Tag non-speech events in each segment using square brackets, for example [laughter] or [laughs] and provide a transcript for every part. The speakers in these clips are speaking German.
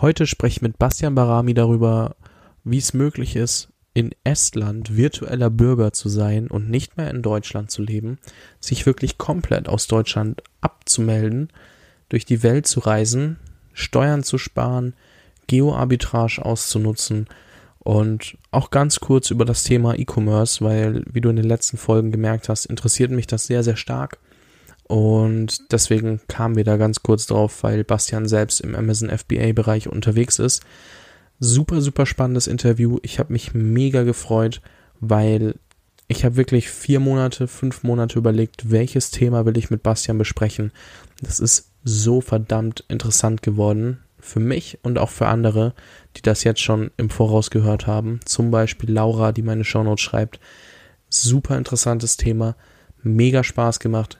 Heute spreche ich mit Bastian Barami darüber, wie es möglich ist, in Estland virtueller Bürger zu sein und nicht mehr in Deutschland zu leben, sich wirklich komplett aus Deutschland abzumelden, durch die Welt zu reisen, Steuern zu sparen, Geoarbitrage auszunutzen und auch ganz kurz über das Thema E-Commerce, weil, wie du in den letzten Folgen gemerkt hast, interessiert mich das sehr, sehr stark. Und deswegen kamen wir da ganz kurz drauf, weil Bastian selbst im Amazon FBA-Bereich unterwegs ist. Super, super spannendes Interview. Ich habe mich mega gefreut, weil ich habe wirklich vier Monate, fünf Monate überlegt, welches Thema will ich mit Bastian besprechen. Das ist so verdammt interessant geworden für mich und auch für andere, die das jetzt schon im Voraus gehört haben. Zum Beispiel Laura, die meine Shownotes schreibt. Super interessantes Thema, mega Spaß gemacht.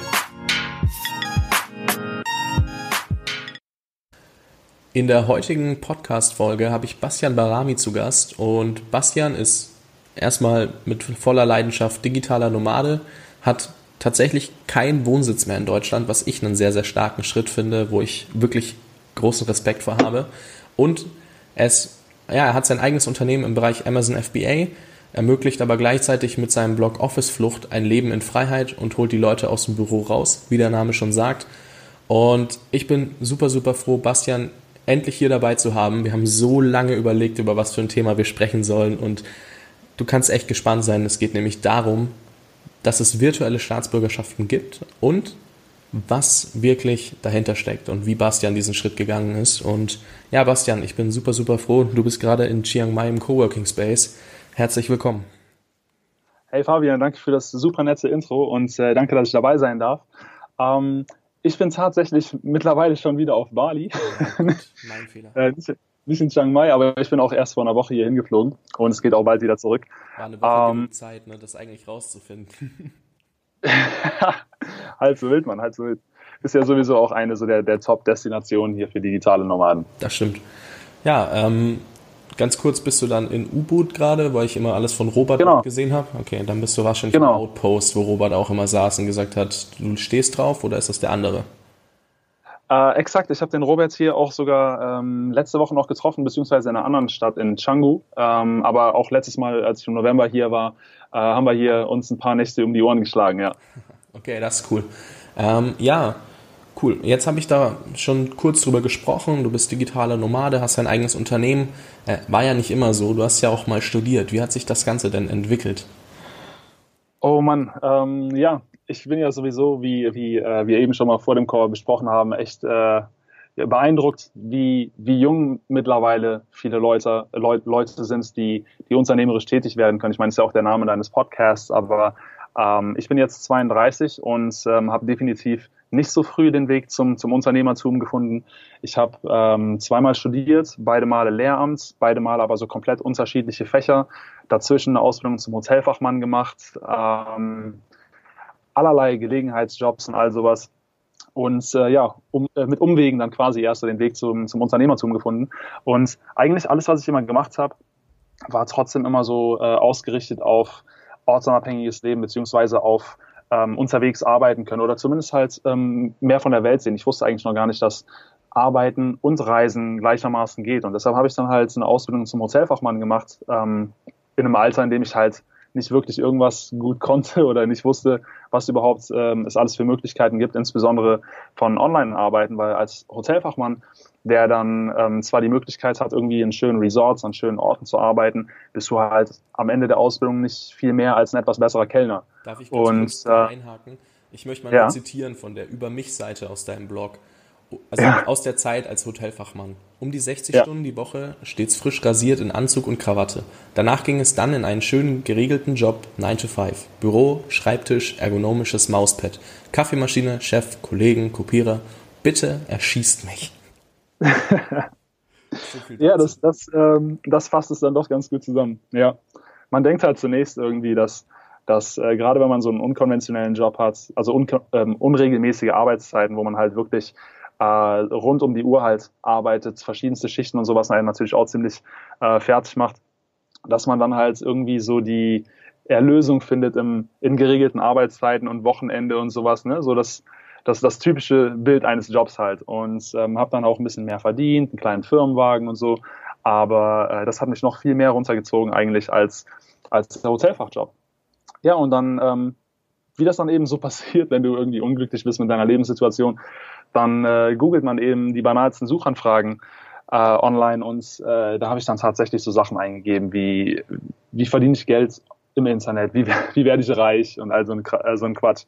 In der heutigen Podcast-Folge habe ich Bastian Barami zu Gast und Bastian ist erstmal mit voller Leidenschaft digitaler Nomade, hat tatsächlich keinen Wohnsitz mehr in Deutschland, was ich einen sehr, sehr starken Schritt finde, wo ich wirklich großen Respekt vor habe. Und es, ja, er hat sein eigenes Unternehmen im Bereich Amazon FBA, ermöglicht aber gleichzeitig mit seinem Blog Office Flucht ein Leben in Freiheit und holt die Leute aus dem Büro raus, wie der Name schon sagt. Und ich bin super, super froh, Bastian endlich hier dabei zu haben. Wir haben so lange überlegt, über was für ein Thema wir sprechen sollen und du kannst echt gespannt sein. Es geht nämlich darum, dass es virtuelle Staatsbürgerschaften gibt und was wirklich dahinter steckt und wie Bastian diesen Schritt gegangen ist. Und ja, Bastian, ich bin super, super froh. Du bist gerade in Chiang Mai im Coworking Space. Herzlich willkommen. Hey Fabian, danke für das super nette Intro und äh, danke, dass ich dabei sein darf. Ähm, ich bin tatsächlich mittlerweile schon wieder auf Bali. [laughs] mein Fehler. äh, nicht in Chiang Mai, aber ich bin auch erst vor einer Woche hier hingeflogen und es geht auch bald wieder zurück. War eine Woche ähm, Zeit, ne, das eigentlich rauszufinden. [laughs] halt so wild, man, halt so wild. Ist ja sowieso auch eine so der, der Top-Destinationen hier für digitale Nomaden. Das stimmt. Ja, ähm, ganz kurz bist du dann in U-Boot gerade, weil ich immer alles von Robert genau. gesehen habe. Okay, dann bist du wahrscheinlich genau. im Outpost, wo Robert auch immer saß und gesagt hat, du stehst drauf oder ist das der andere? Äh, exakt, ich habe den Robert hier auch sogar ähm, letzte Woche noch getroffen, beziehungsweise in einer anderen Stadt in Canggu. Ähm, aber auch letztes Mal, als ich im November hier war, äh, haben wir hier uns ein paar Nächte um die Ohren geschlagen, ja. [laughs] Okay, das ist cool. Ähm, ja, cool. Jetzt habe ich da schon kurz drüber gesprochen. Du bist digitaler Nomade, hast dein eigenes Unternehmen. Äh, war ja nicht immer so. Du hast ja auch mal studiert. Wie hat sich das Ganze denn entwickelt? Oh Mann, ähm, ja, ich bin ja sowieso, wie, wie äh, wir eben schon mal vor dem Call besprochen haben, echt äh, beeindruckt, wie, wie jung mittlerweile viele Leute, Leut, Leute sind, die, die unternehmerisch tätig werden können. Ich meine, das ist ja auch der Name deines Podcasts, aber ähm, ich bin jetzt 32 und ähm, habe definitiv nicht so früh den Weg zum, zum Unternehmertum gefunden. Ich habe ähm, zweimal studiert, beide Male Lehramt, beide Male aber so komplett unterschiedliche Fächer. Dazwischen eine Ausbildung zum Hotelfachmann gemacht. Ähm, allerlei Gelegenheitsjobs und all sowas. Und äh, ja, um, äh, mit Umwegen dann quasi erst den Weg zum, zum Unternehmertum gefunden. Und eigentlich alles, was ich immer gemacht habe, war trotzdem immer so äh, ausgerichtet auf ortsunabhängiges Leben beziehungsweise auf ähm, unterwegs arbeiten können oder zumindest halt ähm, mehr von der Welt sehen. Ich wusste eigentlich noch gar nicht, dass Arbeiten und Reisen gleichermaßen geht. Und deshalb habe ich dann halt eine Ausbildung zum Hotelfachmann gemacht, ähm, in einem Alter, in dem ich halt nicht wirklich irgendwas gut konnte [laughs] oder nicht wusste, was überhaupt ähm, es alles für Möglichkeiten gibt, insbesondere von Online-Arbeiten, weil als Hotelfachmann, der dann ähm, zwar die Möglichkeit hat, irgendwie in schönen Resorts, an schönen Orten zu arbeiten, bist du halt am Ende der Ausbildung nicht viel mehr als ein etwas besserer Kellner. Darf ich ganz Und, kurz äh, einhaken? Ich möchte mal ja. zitieren von der Über mich-Seite aus deinem Blog also ja. aus der Zeit als Hotelfachmann. Um die 60 ja. Stunden die Woche, stets frisch rasiert in Anzug und Krawatte. Danach ging es dann in einen schönen geregelten Job 9 to 5. Büro, Schreibtisch, ergonomisches Mauspad, Kaffeemaschine, Chef, Kollegen, Kopierer. Bitte erschießt mich. [laughs] So ja, das, das, ähm, das fasst es dann doch ganz gut zusammen. Ja. Man denkt halt zunächst irgendwie, dass, dass äh, gerade wenn man so einen unkonventionellen Job hat, also un ähm, unregelmäßige Arbeitszeiten, wo man halt wirklich äh, rund um die Uhr halt arbeitet, verschiedenste Schichten und sowas einen natürlich auch ziemlich äh, fertig macht, dass man dann halt irgendwie so die Erlösung findet im, in geregelten Arbeitszeiten und Wochenende und sowas, ne? So das, das, das typische Bild eines Jobs halt. Und ähm, habe dann auch ein bisschen mehr verdient, einen kleinen Firmenwagen und so. Aber äh, das hat mich noch viel mehr runtergezogen eigentlich als, als der Hotelfachjob. Ja, und dann, ähm, wie das dann eben so [laughs] passiert, wenn du irgendwie unglücklich bist mit deiner Lebenssituation, dann äh, googelt man eben die banalsten Suchanfragen äh, online und äh, da habe ich dann tatsächlich so Sachen eingegeben wie, wie verdiene ich Geld im Internet, wie, [laughs] wie werde ich reich und all so ein, äh, so ein Quatsch.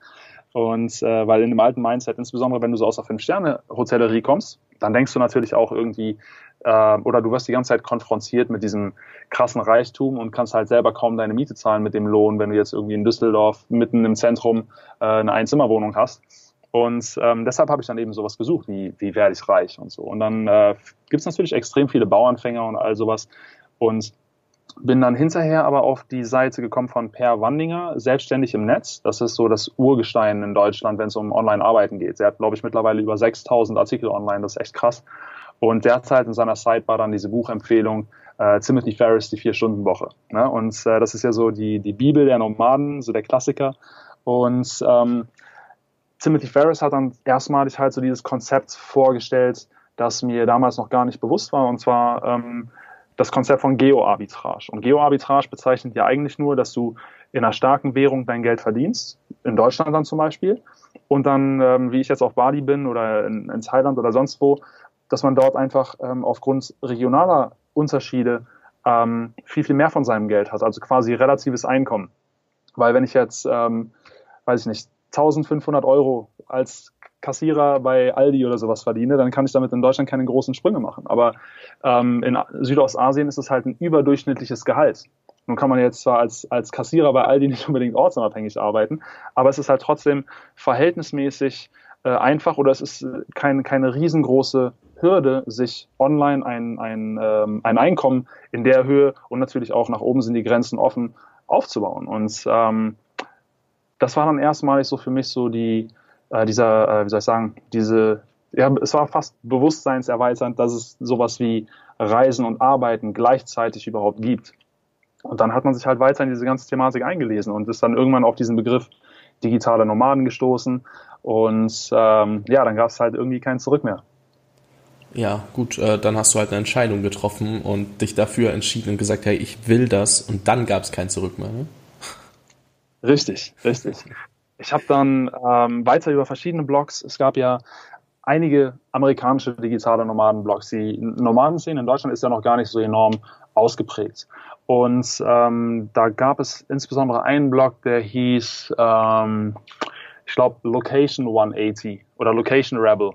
Und äh, weil in dem alten Mindset, insbesondere wenn du so aus der Fünf-Sterne-Hotellerie kommst, dann denkst du natürlich auch irgendwie, äh, oder du wirst die ganze Zeit konfrontiert mit diesem krassen Reichtum und kannst halt selber kaum deine Miete zahlen mit dem Lohn, wenn du jetzt irgendwie in Düsseldorf mitten im Zentrum äh, eine Einzimmerwohnung hast. Und ähm, deshalb habe ich dann eben sowas gesucht, wie, wie werde ich reich und so. Und dann äh, gibt es natürlich extrem viele Bauanfänger und all sowas. Und bin dann hinterher aber auf die Seite gekommen von Per Wandinger, selbstständig im Netz. Das ist so das Urgestein in Deutschland, wenn es um Online-Arbeiten geht. Er hat, glaube ich, mittlerweile über 6000 Artikel online. Das ist echt krass. Und derzeit in seiner Sidebar dann diese Buchempfehlung äh, Timothy Ferris, die Vier-Stunden-Woche. Ne? Und äh, das ist ja so die, die Bibel der Nomaden, so der Klassiker. Und ähm, Timothy Ferris hat dann erstmalig halt so dieses Konzept vorgestellt, das mir damals noch gar nicht bewusst war. Und zwar ähm, das Konzept von Geoarbitrage. Und Geoarbitrage bezeichnet ja eigentlich nur, dass du in einer starken Währung dein Geld verdienst, in Deutschland dann zum Beispiel, und dann, ähm, wie ich jetzt auf Bali bin oder in, in Thailand oder sonst wo, dass man dort einfach ähm, aufgrund regionaler Unterschiede ähm, viel, viel mehr von seinem Geld hat, also quasi relatives Einkommen. Weil wenn ich jetzt, ähm, weiß ich nicht, 1500 Euro als Kassierer bei Aldi oder sowas verdiene, dann kann ich damit in Deutschland keine großen Sprünge machen. Aber ähm, in Südostasien ist es halt ein überdurchschnittliches Gehalt. Nun kann man jetzt zwar als, als Kassierer bei Aldi nicht unbedingt ortsunabhängig arbeiten, aber es ist halt trotzdem verhältnismäßig äh, einfach oder es ist kein, keine riesengroße Hürde, sich online ein, ein, ähm, ein Einkommen in der Höhe und natürlich auch nach oben sind die Grenzen offen aufzubauen. Und ähm, das war dann erstmalig so für mich so die, äh, dieser, äh, wie soll ich sagen, diese, ja, es war fast bewusstseinserweiternd, dass es sowas wie Reisen und Arbeiten gleichzeitig überhaupt gibt. Und dann hat man sich halt weiter in diese ganze Thematik eingelesen und ist dann irgendwann auf diesen Begriff digitale Nomaden gestoßen. Und ähm, ja, dann gab es halt irgendwie kein Zurück mehr. Ja, gut, äh, dann hast du halt eine Entscheidung getroffen und dich dafür entschieden und gesagt, hey, ich will das und dann gab es kein Zurück mehr. Ne? Richtig, richtig. Ich habe dann ähm, weiter über verschiedene Blogs, es gab ja einige amerikanische digitale Nomaden-Blogs. Die Nomadenszene in Deutschland ist ja noch gar nicht so enorm ausgeprägt. Und ähm, da gab es insbesondere einen Blog, der hieß, ähm, ich glaube, Location 180 oder Location Rebel.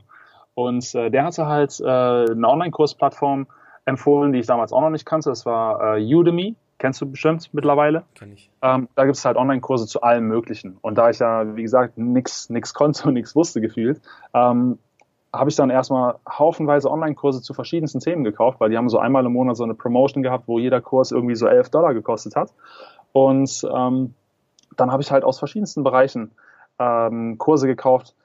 Und äh, der hatte halt äh, eine Online-Kursplattform empfohlen, die ich damals auch noch nicht kannte. Das war äh, Udemy. Kennst du bestimmt mittlerweile? Kenn ich. Ähm, da gibt es halt Online-Kurse zu allem Möglichen. Und da ich ja, wie gesagt, nichts nix konnte und nichts wusste gefühlt, ähm, habe ich dann erstmal haufenweise Online-Kurse zu verschiedensten Themen gekauft, weil die haben so einmal im Monat so eine Promotion gehabt, wo jeder Kurs irgendwie so 11 Dollar gekostet hat. Und ähm, dann habe ich halt aus verschiedensten Bereichen ähm, Kurse gekauft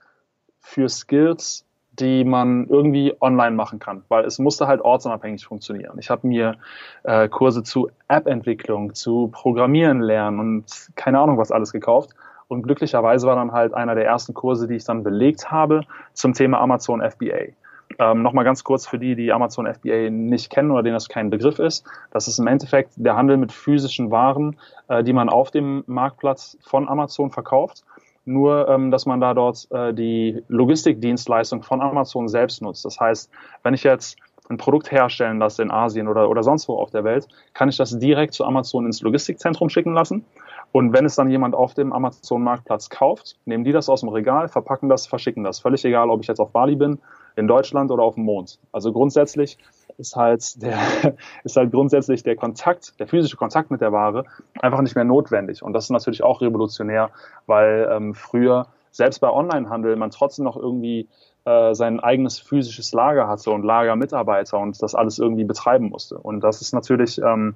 für Skills, die man irgendwie online machen kann, weil es musste halt ortsunabhängig funktionieren. Ich habe mir äh, Kurse zu App-Entwicklung, zu Programmieren lernen und keine Ahnung was alles gekauft. Und glücklicherweise war dann halt einer der ersten Kurse, die ich dann belegt habe zum Thema Amazon FBA. Ähm, Nochmal ganz kurz für die, die Amazon FBA nicht kennen oder denen das kein Begriff ist. Das ist im Endeffekt der Handel mit physischen Waren, äh, die man auf dem Marktplatz von Amazon verkauft nur ähm, dass man da dort äh, die Logistikdienstleistung von Amazon selbst nutzt. Das heißt, wenn ich jetzt ein Produkt herstellen lasse in Asien oder, oder sonst wo auf der Welt, kann ich das direkt zu Amazon ins Logistikzentrum schicken lassen. Und wenn es dann jemand auf dem Amazon-Marktplatz kauft, nehmen die das aus dem Regal, verpacken das, verschicken das. Völlig egal, ob ich jetzt auf Bali bin, in Deutschland oder auf dem Mond. Also grundsätzlich ist halt der, [laughs] ist halt grundsätzlich der Kontakt, der physische Kontakt mit der Ware einfach nicht mehr notwendig. Und das ist natürlich auch revolutionär, weil ähm, früher selbst bei Onlinehandel man trotzdem noch irgendwie äh, sein eigenes physisches Lager hatte und Lagermitarbeiter und das alles irgendwie betreiben musste. Und das ist natürlich ähm,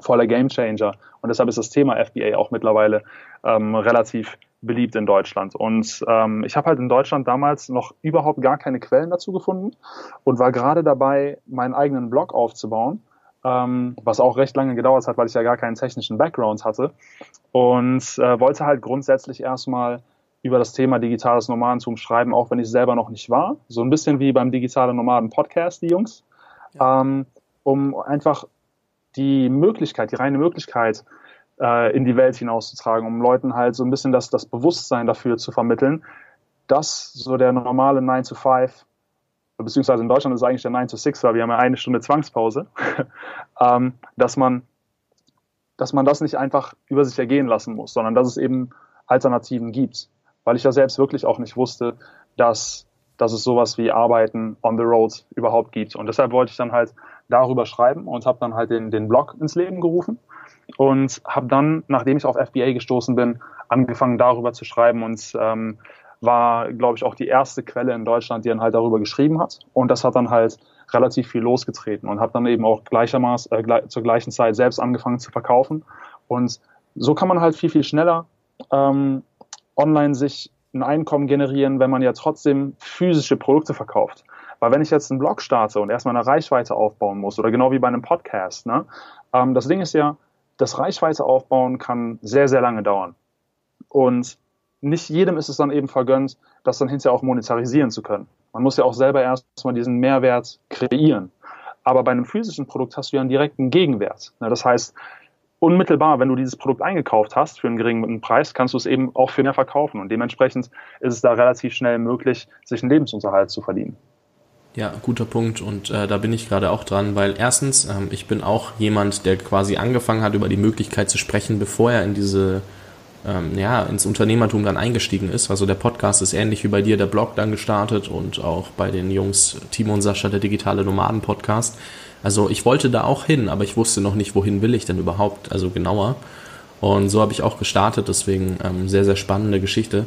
voller Gamechanger. Und deshalb ist das Thema FBA auch mittlerweile ähm, relativ beliebt in Deutschland. Und ähm, ich habe halt in Deutschland damals noch überhaupt gar keine Quellen dazu gefunden und war gerade dabei, meinen eigenen Blog aufzubauen, ähm, was auch recht lange gedauert hat, weil ich ja gar keinen technischen Background hatte. Und äh, wollte halt grundsätzlich erstmal über das Thema digitales Nomadentum schreiben, auch wenn ich selber noch nicht war. So ein bisschen wie beim Digitale Nomaden Podcast, die Jungs. Ja. Ähm, um einfach die Möglichkeit, die reine Möglichkeit äh, in die Welt hinauszutragen, um Leuten halt so ein bisschen das, das Bewusstsein dafür zu vermitteln, dass so der normale 9 to 5, beziehungsweise in Deutschland ist es eigentlich der 9 to 6, weil wir haben ja eine Stunde Zwangspause, [laughs] ähm, dass man dass man das nicht einfach über sich ergehen lassen muss, sondern dass es eben Alternativen gibt. Weil ich ja selbst wirklich auch nicht wusste, dass, dass es sowas wie Arbeiten on the road überhaupt gibt. Und deshalb wollte ich dann halt darüber schreiben und habe dann halt den, den Blog ins Leben gerufen und habe dann, nachdem ich auf FBA gestoßen bin, angefangen darüber zu schreiben und ähm, war, glaube ich, auch die erste Quelle in Deutschland, die dann halt darüber geschrieben hat. Und das hat dann halt relativ viel losgetreten und habe dann eben auch gleichermaßen äh, gleich, zur gleichen Zeit selbst angefangen zu verkaufen. Und so kann man halt viel, viel schneller ähm, online sich ein Einkommen generieren, wenn man ja trotzdem physische Produkte verkauft. Weil wenn ich jetzt einen Blog starte und erstmal eine Reichweite aufbauen muss, oder genau wie bei einem Podcast, ne, ähm, das Ding ist ja, das Reichweite aufbauen kann sehr, sehr lange dauern. Und nicht jedem ist es dann eben vergönnt, das dann hinterher auch monetarisieren zu können. Man muss ja auch selber erstmal diesen Mehrwert kreieren. Aber bei einem physischen Produkt hast du ja einen direkten Gegenwert. Das heißt, unmittelbar, wenn du dieses Produkt eingekauft hast für einen geringen Preis, kannst du es eben auch für mehr verkaufen. Und dementsprechend ist es da relativ schnell möglich, sich einen Lebensunterhalt zu verdienen. Ja, guter Punkt und äh, da bin ich gerade auch dran, weil erstens, ähm, ich bin auch jemand, der quasi angefangen hat, über die Möglichkeit zu sprechen, bevor er in diese, ähm, ja, ins Unternehmertum dann eingestiegen ist. Also der Podcast ist ähnlich wie bei dir, der Blog dann gestartet und auch bei den Jungs Timo und Sascha, der digitale Nomaden Podcast. Also ich wollte da auch hin, aber ich wusste noch nicht, wohin will ich denn überhaupt, also genauer. Und so habe ich auch gestartet, deswegen ähm, sehr, sehr spannende Geschichte.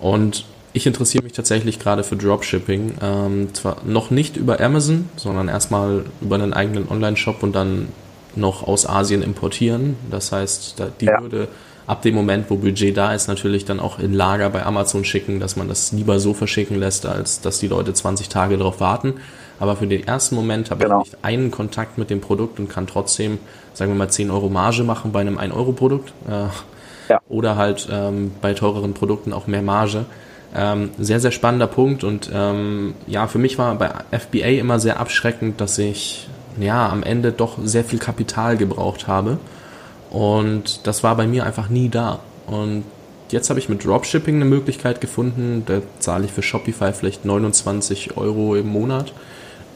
Und ich interessiere mich tatsächlich gerade für Dropshipping. Ähm, zwar noch nicht über Amazon, sondern erstmal über einen eigenen Online-Shop und dann noch aus Asien importieren. Das heißt, die ja. würde ab dem Moment, wo Budget da ist, natürlich dann auch in Lager bei Amazon schicken, dass man das lieber so verschicken lässt, als dass die Leute 20 Tage darauf warten. Aber für den ersten Moment habe genau. ich nicht einen Kontakt mit dem Produkt und kann trotzdem, sagen wir mal, 10 Euro Marge machen bei einem 1-Euro-Produkt. Äh, ja. Oder halt ähm, bei teureren Produkten auch mehr Marge. Ähm, sehr, sehr spannender Punkt und ähm, ja, für mich war bei FBA immer sehr abschreckend, dass ich ja am Ende doch sehr viel Kapital gebraucht habe und das war bei mir einfach nie da. Und jetzt habe ich mit Dropshipping eine Möglichkeit gefunden, da zahle ich für Shopify vielleicht 29 Euro im Monat,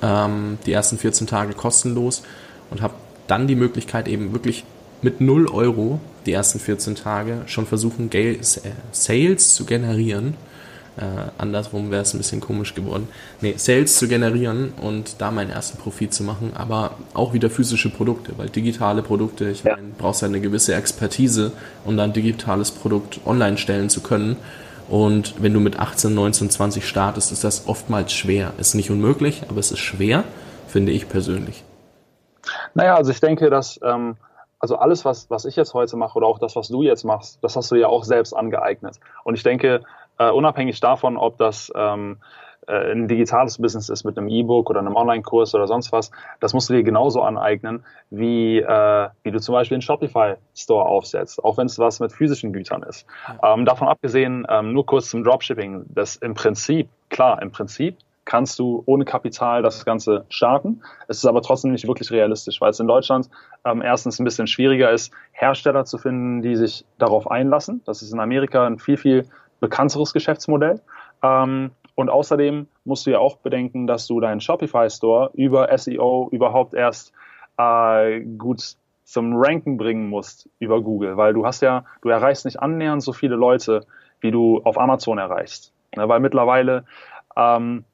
ähm, die ersten 14 Tage kostenlos und habe dann die Möglichkeit eben wirklich mit 0 Euro die ersten 14 Tage schon versuchen, Sales zu generieren äh, andersrum wäre es ein bisschen komisch geworden. Nee, Sales zu generieren und da meinen ersten Profit zu machen, aber auch wieder physische Produkte, weil digitale Produkte, ich ja. meine, brauchst ja eine gewisse Expertise, um dann ein digitales Produkt online stellen zu können. Und wenn du mit 18, 19, 20 startest, ist das oftmals schwer. Ist nicht unmöglich, aber es ist schwer, finde ich persönlich. Naja, also ich denke, dass ähm, also alles, was, was ich jetzt heute mache oder auch das, was du jetzt machst, das hast du ja auch selbst angeeignet. Und ich denke, äh, unabhängig davon, ob das ähm, äh, ein digitales Business ist mit einem E-Book oder einem Online-Kurs oder sonst was, das musst du dir genauso aneignen, wie, äh, wie du zum Beispiel einen Shopify-Store aufsetzt, auch wenn es was mit physischen Gütern ist. Ähm, davon abgesehen, ähm, nur kurz zum Dropshipping, das im Prinzip, klar, im Prinzip kannst du ohne Kapital das Ganze starten. Es ist aber trotzdem nicht wirklich realistisch, weil es in Deutschland ähm, erstens ein bisschen schwieriger ist, Hersteller zu finden, die sich darauf einlassen. Das ist in Amerika ein viel, viel bekannteres Geschäftsmodell. Ähm, und außerdem musst du ja auch bedenken, dass du deinen Shopify Store über SEO überhaupt erst äh, gut zum Ranken bringen musst über Google, weil du hast ja, du erreichst nicht annähernd so viele Leute, wie du auf Amazon erreichst. Ne, weil mittlerweile ähm,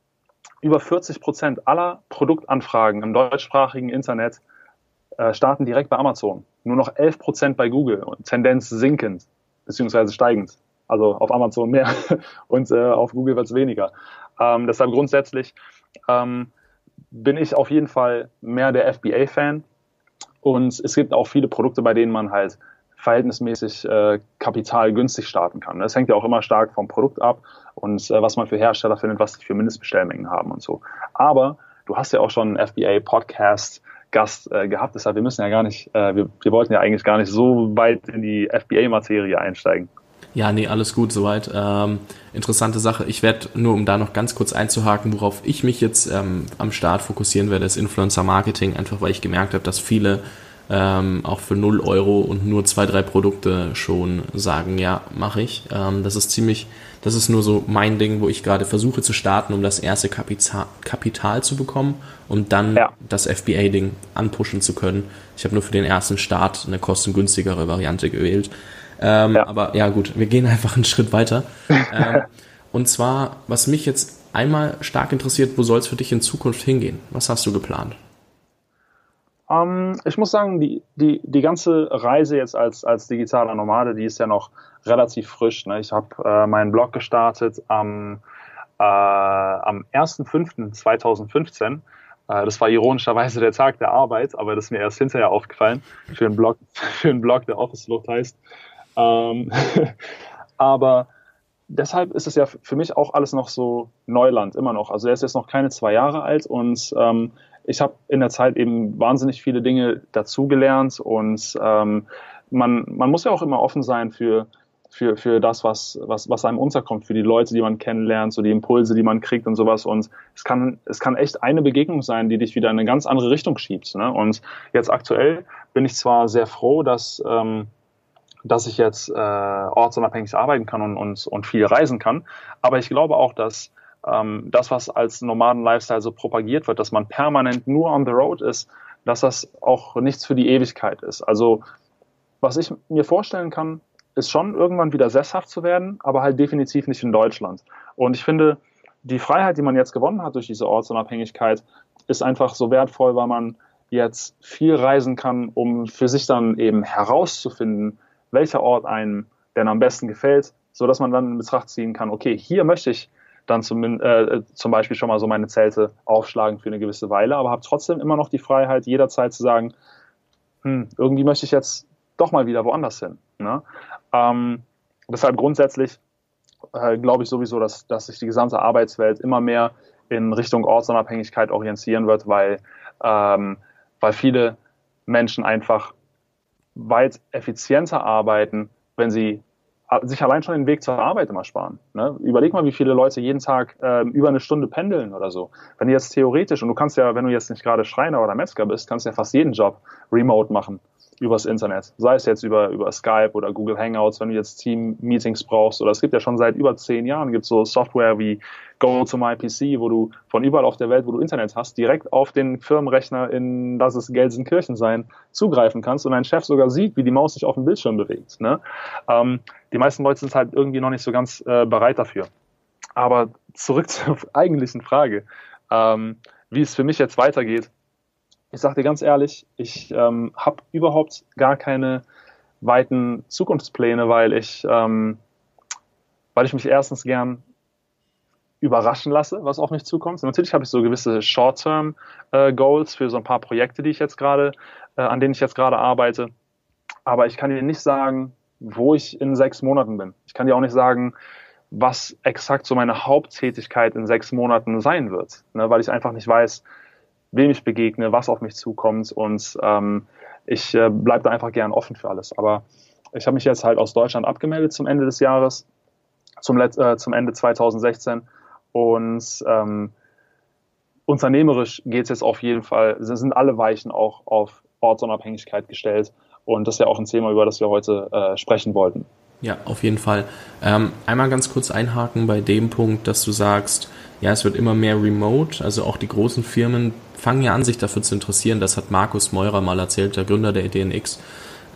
über 40 Prozent aller Produktanfragen im deutschsprachigen Internet äh, starten direkt bei Amazon. Nur noch 11 Prozent bei Google und Tendenz sinkend beziehungsweise steigend. Also auf Amazon mehr [laughs] und äh, auf Google wird es weniger. Ähm, deshalb grundsätzlich ähm, bin ich auf jeden Fall mehr der FBA-Fan. Und es gibt auch viele Produkte, bei denen man halt verhältnismäßig äh, kapitalgünstig starten kann. Das hängt ja auch immer stark vom Produkt ab und äh, was man für Hersteller findet, was die für Mindestbestellmengen haben und so. Aber du hast ja auch schon einen FBA-Podcast Gast äh, gehabt, deshalb wir müssen ja gar nicht, äh, wir, wir wollten ja eigentlich gar nicht so weit in die FBA-Materie einsteigen. Ja, nee, alles gut soweit. Ähm, interessante Sache. Ich werde nur, um da noch ganz kurz einzuhaken, worauf ich mich jetzt ähm, am Start fokussieren werde, ist Influencer Marketing, einfach weil ich gemerkt habe, dass viele ähm, auch für 0 Euro und nur zwei, drei Produkte schon sagen, ja, mache ich. Ähm, das ist ziemlich, das ist nur so mein Ding, wo ich gerade versuche zu starten, um das erste Kapital, Kapital zu bekommen und dann ja. das FBA-Ding anpushen zu können. Ich habe nur für den ersten Start eine kostengünstigere Variante gewählt. Ähm, ja. Aber ja gut, wir gehen [laughs] einfach einen Schritt weiter. ähm, [laughs] und zwar, was mich jetzt einmal stark interessiert, wo soll es für dich in Zukunft hingehen? Was hast du geplant? Um, ähm, ich muss sagen, die, die, die ganze Reise jetzt als, als digitaler Nomade, die ist ja noch relativ frisch. Ne? Ich habe äh, meinen Blog gestartet am, äh, am 1.5.2015. Äh, das war ironischerweise der Tag der Arbeit, aber das ist mir erst hinterher aufgefallen für einen Blog, [laughs] für einen Blog der Office Luft heißt. Ähm, [laughs] aber deshalb ist es ja für mich auch alles noch so Neuland, immer noch. Also er ist jetzt noch keine zwei Jahre alt und ähm, ich habe in der Zeit eben wahnsinnig viele Dinge dazugelernt und ähm, man, man muss ja auch immer offen sein für, für, für das, was, was, was einem unterkommt, für die Leute, die man kennenlernt, so die Impulse, die man kriegt und sowas. Und es kann, es kann echt eine Begegnung sein, die dich wieder in eine ganz andere Richtung schiebt. Ne? Und jetzt aktuell bin ich zwar sehr froh, dass, ähm, dass ich jetzt äh, ortsunabhängig arbeiten kann und, und, und viel reisen kann. Aber ich glaube auch, dass ähm, das, was als Nomaden-Lifestyle so propagiert wird, dass man permanent nur on the road ist, dass das auch nichts für die Ewigkeit ist. Also was ich mir vorstellen kann, ist schon irgendwann wieder sesshaft zu werden, aber halt definitiv nicht in Deutschland. Und ich finde, die Freiheit, die man jetzt gewonnen hat durch diese Ortsunabhängigkeit, ist einfach so wertvoll, weil man jetzt viel reisen kann, um für sich dann eben herauszufinden, welcher Ort einem denn am besten gefällt, so dass man dann in Betracht ziehen kann, okay, hier möchte ich dann zum, äh, zum Beispiel schon mal so meine Zelte aufschlagen für eine gewisse Weile, aber habe trotzdem immer noch die Freiheit, jederzeit zu sagen, hm, irgendwie möchte ich jetzt doch mal wieder woanders hin. Ne? Ähm, deshalb grundsätzlich äh, glaube ich sowieso, dass, dass sich die gesamte Arbeitswelt immer mehr in Richtung Ortsunabhängigkeit orientieren wird, weil, ähm, weil viele Menschen einfach weit effizienter arbeiten, wenn sie sich allein schon den Weg zur Arbeit immer sparen. Ne? Überleg mal, wie viele Leute jeden Tag äh, über eine Stunde pendeln oder so. Wenn du jetzt theoretisch, und du kannst ja, wenn du jetzt nicht gerade Schreiner oder Metzger bist, kannst du ja fast jeden Job remote machen übers Internet. Sei es jetzt über, über Skype oder Google Hangouts, wenn du jetzt Team-Meetings brauchst. Oder es gibt ja schon seit über zehn Jahren gibt so Software wie Go to My PC, wo du von überall auf der Welt, wo du Internet hast, direkt auf den Firmenrechner in, lass es Gelsenkirchen sein, zugreifen kannst und dein Chef sogar sieht, wie die Maus sich auf dem Bildschirm bewegt. Ne? Ähm, die meisten Leute sind halt irgendwie noch nicht so ganz äh, bereit dafür. Aber zurück [laughs] zur eigentlichen Frage, ähm, wie es für mich jetzt weitergeht ich sage dir ganz ehrlich, ich ähm, habe überhaupt gar keine weiten Zukunftspläne, weil ich, ähm, weil ich mich erstens gern überraschen lasse, was auf mich zukommt. natürlich habe ich so gewisse Short-Term-Goals äh, für so ein paar Projekte, die ich jetzt gerade, äh, an denen ich jetzt gerade arbeite. Aber ich kann dir nicht sagen, wo ich in sechs Monaten bin. Ich kann dir auch nicht sagen, was exakt so meine Haupttätigkeit in sechs Monaten sein wird, ne, weil ich einfach nicht weiß, wem ich begegne, was auf mich zukommt und ähm, ich äh, bleibe da einfach gern offen für alles. Aber ich habe mich jetzt halt aus Deutschland abgemeldet zum Ende des Jahres, zum, Let äh, zum Ende 2016 und ähm, unternehmerisch geht es jetzt auf jeden Fall, sind alle Weichen auch auf Ortsunabhängigkeit gestellt und das ist ja auch ein Thema, über das wir heute äh, sprechen wollten. Ja, auf jeden Fall. Ähm, einmal ganz kurz einhaken bei dem Punkt, dass du sagst, ja, es wird immer mehr remote, also auch die großen Firmen fangen ja an, sich dafür zu interessieren. Das hat Markus Meurer mal erzählt, der Gründer der EDNX,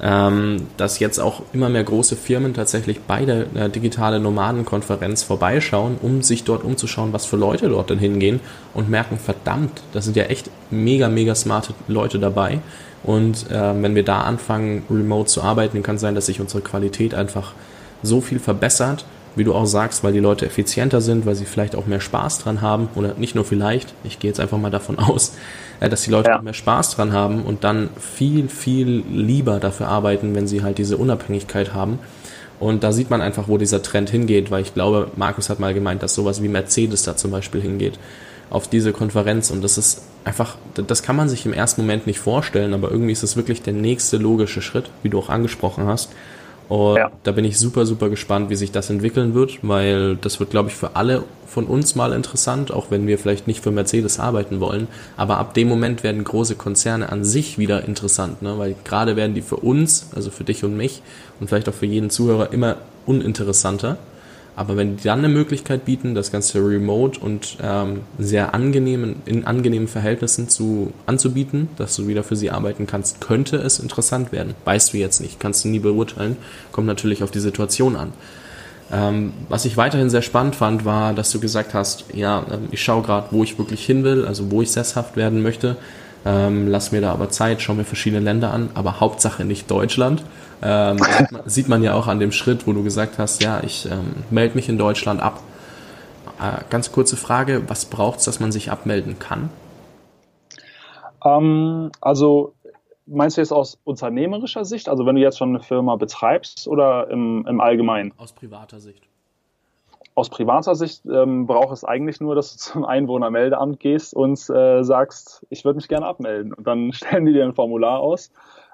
ähm, dass jetzt auch immer mehr große Firmen tatsächlich bei der, der digitale Nomadenkonferenz vorbeischauen, um sich dort umzuschauen, was für Leute dort denn hingehen und merken, verdammt, da sind ja echt mega, mega smarte Leute dabei. Und äh, wenn wir da anfangen, remote zu arbeiten, kann sein, dass sich unsere Qualität einfach so viel verbessert, wie du auch sagst, weil die Leute effizienter sind, weil sie vielleicht auch mehr Spaß dran haben oder nicht nur vielleicht, ich gehe jetzt einfach mal davon [laughs] aus, äh, dass die Leute ja. auch mehr Spaß dran haben und dann viel, viel lieber dafür arbeiten, wenn sie halt diese Unabhängigkeit haben. Und da sieht man einfach, wo dieser Trend hingeht, weil ich glaube, Markus hat mal gemeint, dass sowas wie Mercedes da zum Beispiel hingeht auf diese Konferenz und das ist einfach, das kann man sich im ersten Moment nicht vorstellen, aber irgendwie ist es wirklich der nächste logische Schritt, wie du auch angesprochen hast. Und ja. da bin ich super, super gespannt, wie sich das entwickeln wird, weil das wird, glaube ich, für alle von uns mal interessant, auch wenn wir vielleicht nicht für Mercedes arbeiten wollen. Aber ab dem Moment werden große Konzerne an sich wieder interessant, ne? weil gerade werden die für uns, also für dich und mich und vielleicht auch für jeden Zuhörer immer uninteressanter. Aber wenn die dann eine Möglichkeit bieten, das Ganze remote und ähm, sehr angenehmen, in angenehmen Verhältnissen zu, anzubieten, dass du wieder für sie arbeiten kannst, könnte es interessant werden. Weißt du jetzt nicht, kannst du nie beurteilen, kommt natürlich auf die Situation an. Ähm, was ich weiterhin sehr spannend fand, war, dass du gesagt hast, ja, ähm, ich schaue gerade, wo ich wirklich hin will, also wo ich sesshaft werden möchte. Ähm, lass mir da aber Zeit, schau mir verschiedene Länder an, aber Hauptsache nicht Deutschland. Ähm, sieht, man, ja auch an dem Schritt, wo du gesagt hast, ja, ich ähm, melde mich in Deutschland ab. Äh, ganz kurze Frage, was braucht es, dass man sich abmelden kann? Ähm, also meinst du jetzt aus unternehmerischer Sicht, also wenn du jetzt schon eine Firma betreibst oder im, im Allgemeinen? Aus privater Sicht. Aus privater Sicht ähm, braucht es eigentlich nur, dass du zum Einwohnermeldeamt gehst und äh, sagst, ich würde mich gerne abmelden. Und dann [laughs] stellen die dir ein Formular aus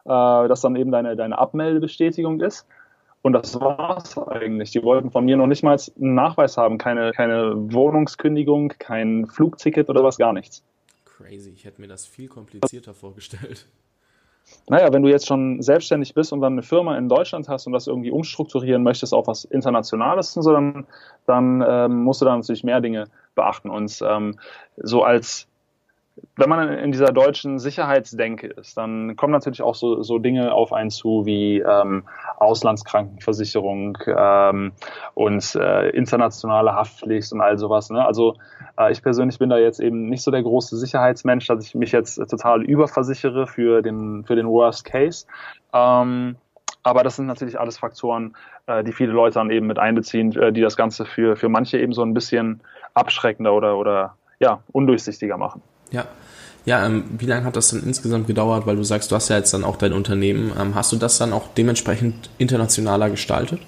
äh, das dann eben deine, deine Abmeldebestätigung ist. Und das war's eigentlich. Die wollten von mir noch nicht mal einen Nachweis haben, keine, keine Wohnungskündigung, kein Flugticket oder was, gar nichts. Crazy, ich hätte mir das viel komplizierter vorgestellt. Naja, wenn du jetzt schon selbstständig bist und dann eine Firma in Deutschland hast und das irgendwie umstrukturieren möchtest auf was Internationales und so, dann, dann ähm, musst du da natürlich mehr Dinge beachten. Und ähm, so als wenn man in dieser deutschen Sicherheitsdenke ist, dann kommen natürlich auch so, so Dinge auf einen zu wie ähm, Auslandskrankenversicherung ähm, und äh, internationale Haftpflicht und all sowas. Ne? Also äh, ich persönlich bin da jetzt eben nicht so der große Sicherheitsmensch, dass ich mich jetzt total überversichere für den, für den Worst Case. Ähm, aber das sind natürlich alles Faktoren, äh, die viele Leute dann eben mit einbeziehen, äh, die das Ganze für, für manche eben so ein bisschen abschreckender oder, oder ja, undurchsichtiger machen. Ja. Ja, ähm, wie lange hat das denn insgesamt gedauert? Weil du sagst, du hast ja jetzt dann auch dein Unternehmen. Ähm, hast du das dann auch dementsprechend internationaler gestaltet?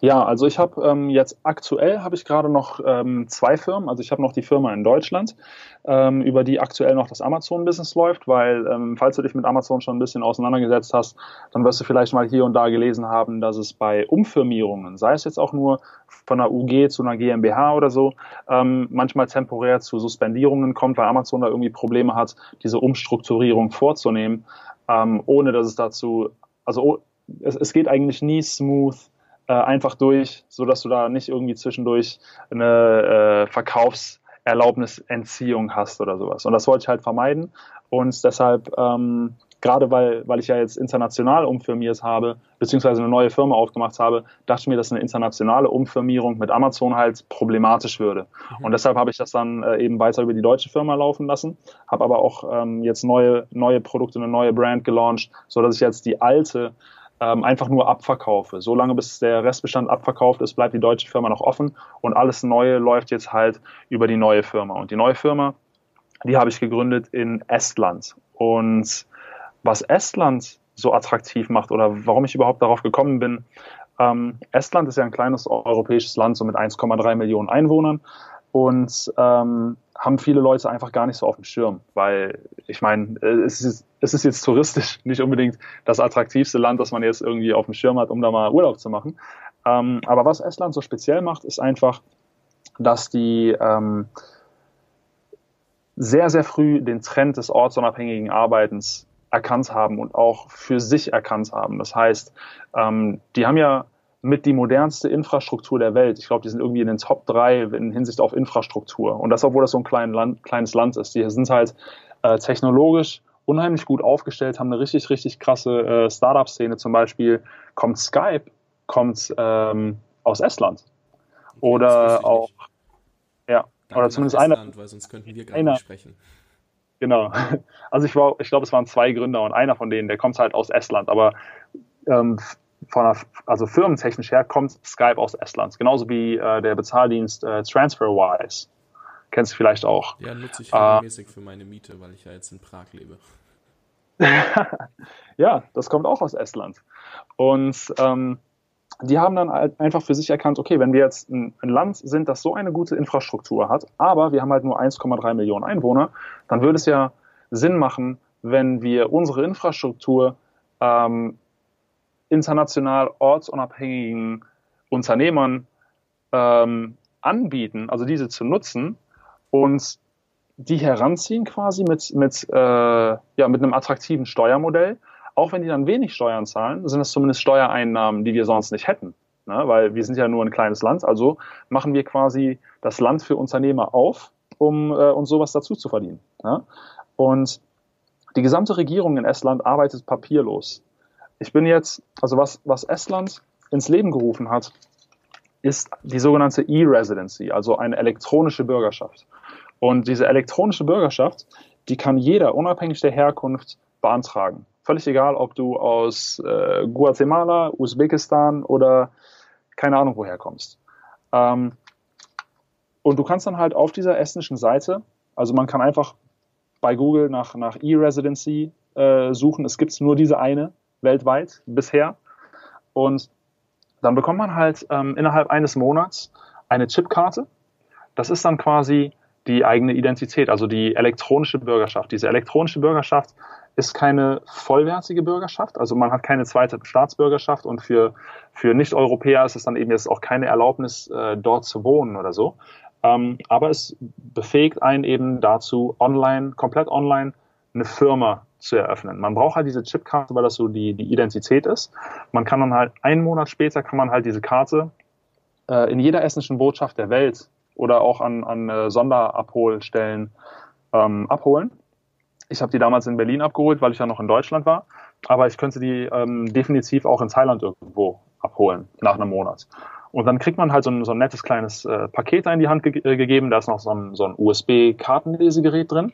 Ja, also ich habe ähm, jetzt aktuell habe ich gerade noch ähm, zwei Firmen. Also ich habe noch die Firma in Deutschland, ähm, über die aktuell noch das Amazon-Business läuft, weil ähm, falls du dich mit Amazon schon ein bisschen auseinandergesetzt hast, dann wirst du vielleicht mal hier und da gelesen haben, dass es bei Umfirmierungen, sei es jetzt auch nur von einer UG zu einer GmbH oder so, ähm, manchmal temporär zu Suspendierungen kommt, weil Amazon da irgendwie Probleme hat, diese Umstrukturierung vorzunehmen, ähm, ohne dass es dazu, also es, es geht eigentlich nie smooth äh, einfach durch, so dass du da nicht irgendwie zwischendurch eine äh, Verkaufserlaubnisentziehung hast oder sowas. Und das wollte ich halt vermeiden. Und deshalb, ähm, gerade weil, weil ich ja jetzt international umfirmiert habe, beziehungsweise eine neue Firma aufgemacht habe, dachte ich mir, dass eine internationale Umfirmierung mit Amazon halt problematisch würde. Mhm. Und deshalb habe ich das dann äh, eben weiter über die deutsche Firma laufen lassen, habe aber auch ähm, jetzt neue, neue Produkte, eine neue Brand gelauncht, so dass ich jetzt die alte ähm, einfach nur abverkaufe. Solange bis der Restbestand abverkauft ist, bleibt die deutsche Firma noch offen und alles Neue läuft jetzt halt über die neue Firma. Und die neue Firma, die habe ich gegründet in Estland. Und was Estland so attraktiv macht oder warum ich überhaupt darauf gekommen bin, ähm, Estland ist ja ein kleines europäisches Land, so mit 1,3 Millionen Einwohnern und ähm, haben viele Leute einfach gar nicht so auf dem Schirm, weil ich meine, es ist, es ist jetzt touristisch [laughs] nicht unbedingt das attraktivste Land, das man jetzt irgendwie auf dem Schirm hat, um da mal Urlaub zu machen. Ähm, aber was Estland so speziell macht, ist einfach, dass die ähm, sehr, sehr früh den Trend des ortsunabhängigen Arbeitens erkannt haben und auch für sich erkannt haben. Das heißt, ähm, die haben ja mit die modernste Infrastruktur der Welt. Ich glaube, die sind irgendwie in den Top 3 in Hinsicht auf Infrastruktur. Und das, obwohl das so ein klein Land, kleines Land ist. Die sind halt äh, technologisch unheimlich gut aufgestellt, haben eine richtig, richtig krasse äh, Startup-Szene. Zum Beispiel kommt Skype, kommt ähm, aus Estland. Oder auch, ja, Danke oder zumindest Estland, einer. Weil sonst könnten wir gar einer, nicht sprechen. Genau. [laughs] Also ich war, ich glaube, es waren zwei Gründer und einer von denen, der kommt halt aus Estland. Aber ähm, von der, also firmentechnisch her kommt Skype aus Estland. Genauso wie äh, der Bezahldienst äh, TransferWise. Kennst du vielleicht auch. Ja, nutze ich regelmäßig äh, für meine Miete, weil ich ja jetzt in Prag lebe. [laughs] ja, das kommt auch aus Estland. Und ähm, die haben dann halt einfach für sich erkannt, okay, wenn wir jetzt ein, ein, Land sind, das so eine gute Infrastruktur hat, aber wir haben halt nur 1,3 Millionen Einwohner, dann würde es ja Sinn machen, wenn wir unsere Infrastruktur ähm, international ortsunabhängigen Unternehmern ähm, anbieten, also diese zu nutzen und die heranziehen quasi mit, mit, äh, ja, mit einem attraktiven Steuermodell. Auch wenn die dann wenig Steuern zahlen, sind das zumindest Steuereinnahmen, die wir sonst nicht hätten. Ne? Weil wir sind ja nur ein kleines Land, also machen wir quasi das Land für Unternehmer auf, um äh, uns sowas dazu zu verdienen. Ne? Und die gesamte Regierung in Estland arbeitet papierlos. Ich bin jetzt, also was, was Estland ins Leben gerufen hat, ist die sogenannte E-Residency, also eine elektronische Bürgerschaft. Und diese elektronische Bürgerschaft, die kann jeder unabhängig der Herkunft beantragen. Völlig egal, ob du aus äh, Guatemala, Usbekistan oder keine Ahnung woher kommst. Ähm, und du kannst dann halt auf dieser estnischen Seite, also man kann einfach bei Google nach, nach E-Residency äh, suchen. Es gibt nur diese eine weltweit bisher. Und dann bekommt man halt ähm, innerhalb eines Monats eine Chipkarte. Das ist dann quasi die eigene Identität, also die elektronische Bürgerschaft. Diese elektronische Bürgerschaft ist keine vollwertige Bürgerschaft, also man hat keine zweite Staatsbürgerschaft und für, für Nicht-Europäer ist es dann eben jetzt auch keine Erlaubnis, äh, dort zu wohnen oder so. Ähm, aber es befähigt einen eben dazu, online, komplett online, eine Firma zu eröffnen. Man braucht halt diese Chipkarte, weil das so die, die Identität ist. Man kann dann halt einen Monat später kann man halt diese Karte äh, in jeder estnischen Botschaft der Welt oder auch an, an äh, Sonderabholstellen ähm, abholen. Ich habe die damals in Berlin abgeholt, weil ich ja noch in Deutschland war. Aber ich könnte die ähm, definitiv auch in Thailand irgendwo abholen nach einem Monat. Und dann kriegt man halt so ein, so ein nettes kleines äh, Paket in die Hand ge äh, gegeben. Da ist noch so ein, so ein USB-Kartenlesegerät drin.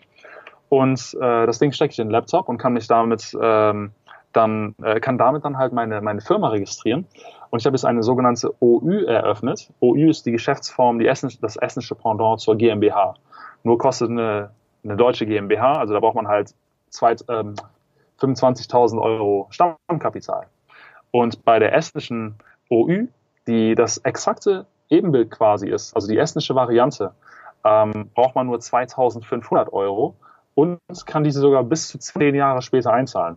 Und äh, das Ding stecke ich in den Laptop und kann mich damit ähm, dann äh, kann damit dann halt meine meine Firma registrieren. Und ich habe jetzt eine sogenannte OÜ eröffnet. OÜ ist die Geschäftsform, die Essen, das estnische Pendant zur GmbH. Nur kostet eine, eine deutsche GmbH, also da braucht man halt ähm, 25.000 Euro Stammkapital. Und bei der estnischen OÜ die das exakte Ebenbild quasi ist, also die estnische Variante, ähm, braucht man nur 2500 Euro und kann diese sogar bis zu zehn Jahre später einzahlen.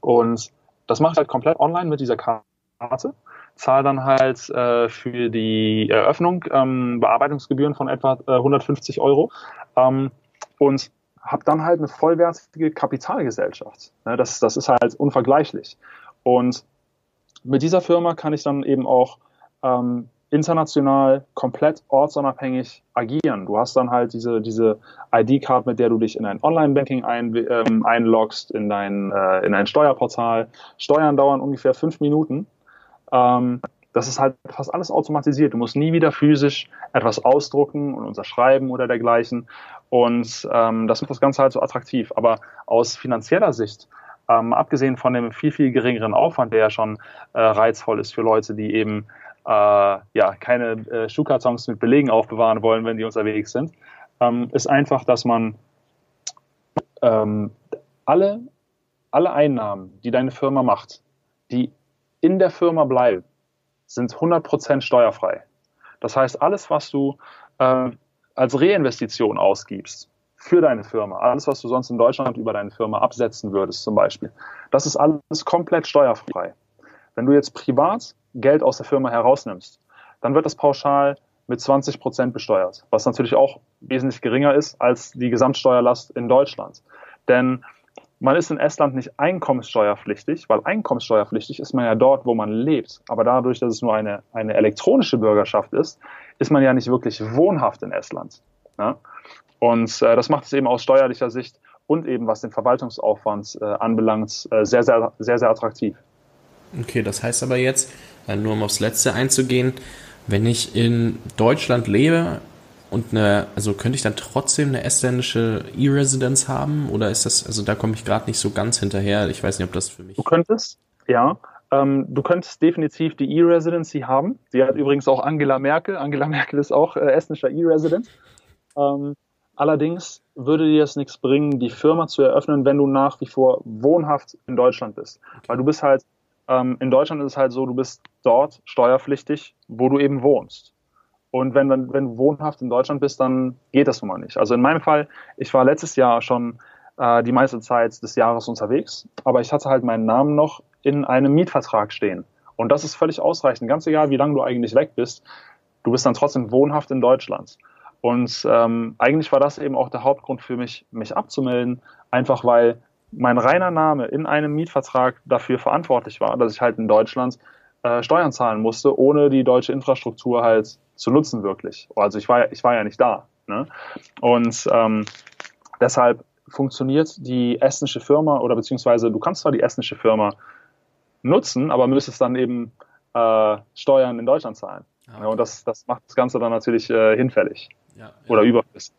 Und das mache ich halt komplett online mit dieser Karte, zahle dann halt äh, für die Eröffnung ähm, Bearbeitungsgebühren von etwa äh, 150 Euro ähm, und habe dann halt eine vollwertige Kapitalgesellschaft. Ne, das, das ist halt unvergleichlich. Und mit dieser Firma kann ich dann eben auch ähm, international komplett ortsunabhängig agieren. Du hast dann halt diese, diese ID-Card, mit der du dich in ein Online-Banking ein, ähm, einloggst, in dein, äh, in ein Steuerportal. Steuern dauern ungefähr fünf Minuten. Ähm, das ist halt fast alles automatisiert. Du musst nie wieder physisch etwas ausdrucken und unterschreiben oder dergleichen. Und ähm, das macht das Ganze halt so attraktiv. Aber aus finanzieller Sicht ähm, abgesehen von dem viel, viel geringeren Aufwand, der ja schon äh, reizvoll ist für Leute, die eben äh, ja, keine äh, Schuhkartons mit Belegen aufbewahren wollen, wenn die unterwegs sind, ähm, ist einfach, dass man ähm, alle, alle Einnahmen, die deine Firma macht, die in der Firma bleiben, sind 100% steuerfrei. Das heißt, alles, was du äh, als Reinvestition ausgibst, für deine Firma. Alles, was du sonst in Deutschland über deine Firma absetzen würdest, zum Beispiel. Das ist alles komplett steuerfrei. Wenn du jetzt privat Geld aus der Firma herausnimmst, dann wird das pauschal mit 20 Prozent besteuert, was natürlich auch wesentlich geringer ist als die Gesamtsteuerlast in Deutschland. Denn man ist in Estland nicht einkommenssteuerpflichtig, weil einkommenssteuerpflichtig ist man ja dort, wo man lebt. Aber dadurch, dass es nur eine, eine elektronische Bürgerschaft ist, ist man ja nicht wirklich wohnhaft in Estland. Ja? Und äh, das macht es eben aus steuerlicher Sicht und eben was den Verwaltungsaufwand äh, anbelangt, äh, sehr, sehr, sehr, sehr attraktiv. Okay, das heißt aber jetzt, nur um aufs Letzte einzugehen, wenn ich in Deutschland lebe und eine, also könnte ich dann trotzdem eine estländische E-Residenz haben oder ist das, also da komme ich gerade nicht so ganz hinterher. Ich weiß nicht, ob das für mich. Du könntest, ja. ähm, du könntest definitiv die E-Residency haben. Die hat übrigens auch Angela Merkel. Angela [laughs] Merkel ist auch äh, estnischer E-Resident. Ähm, allerdings würde dir das nichts bringen, die Firma zu eröffnen, wenn du nach wie vor wohnhaft in Deutschland bist. Weil du bist halt, ähm, in Deutschland ist es halt so, du bist dort steuerpflichtig, wo du eben wohnst. Und wenn, wenn, wenn du wohnhaft in Deutschland bist, dann geht das nun mal nicht. Also in meinem Fall, ich war letztes Jahr schon äh, die meiste Zeit des Jahres unterwegs, aber ich hatte halt meinen Namen noch in einem Mietvertrag stehen. Und das ist völlig ausreichend. Ganz egal, wie lange du eigentlich weg bist, du bist dann trotzdem wohnhaft in Deutschland. Und ähm, eigentlich war das eben auch der Hauptgrund für mich, mich abzumelden, einfach weil mein reiner Name in einem Mietvertrag dafür verantwortlich war, dass ich halt in Deutschland äh, Steuern zahlen musste, ohne die deutsche Infrastruktur halt zu nutzen wirklich. Also ich war, ich war ja nicht da. Ne? Und ähm, deshalb funktioniert die estnische Firma oder beziehungsweise du kannst zwar die estnische Firma nutzen, aber müsstest dann eben äh, Steuern in Deutschland zahlen. Ah, okay. ja, und das, das macht das Ganze dann natürlich äh, hinfällig ja, ja. oder überflüssig.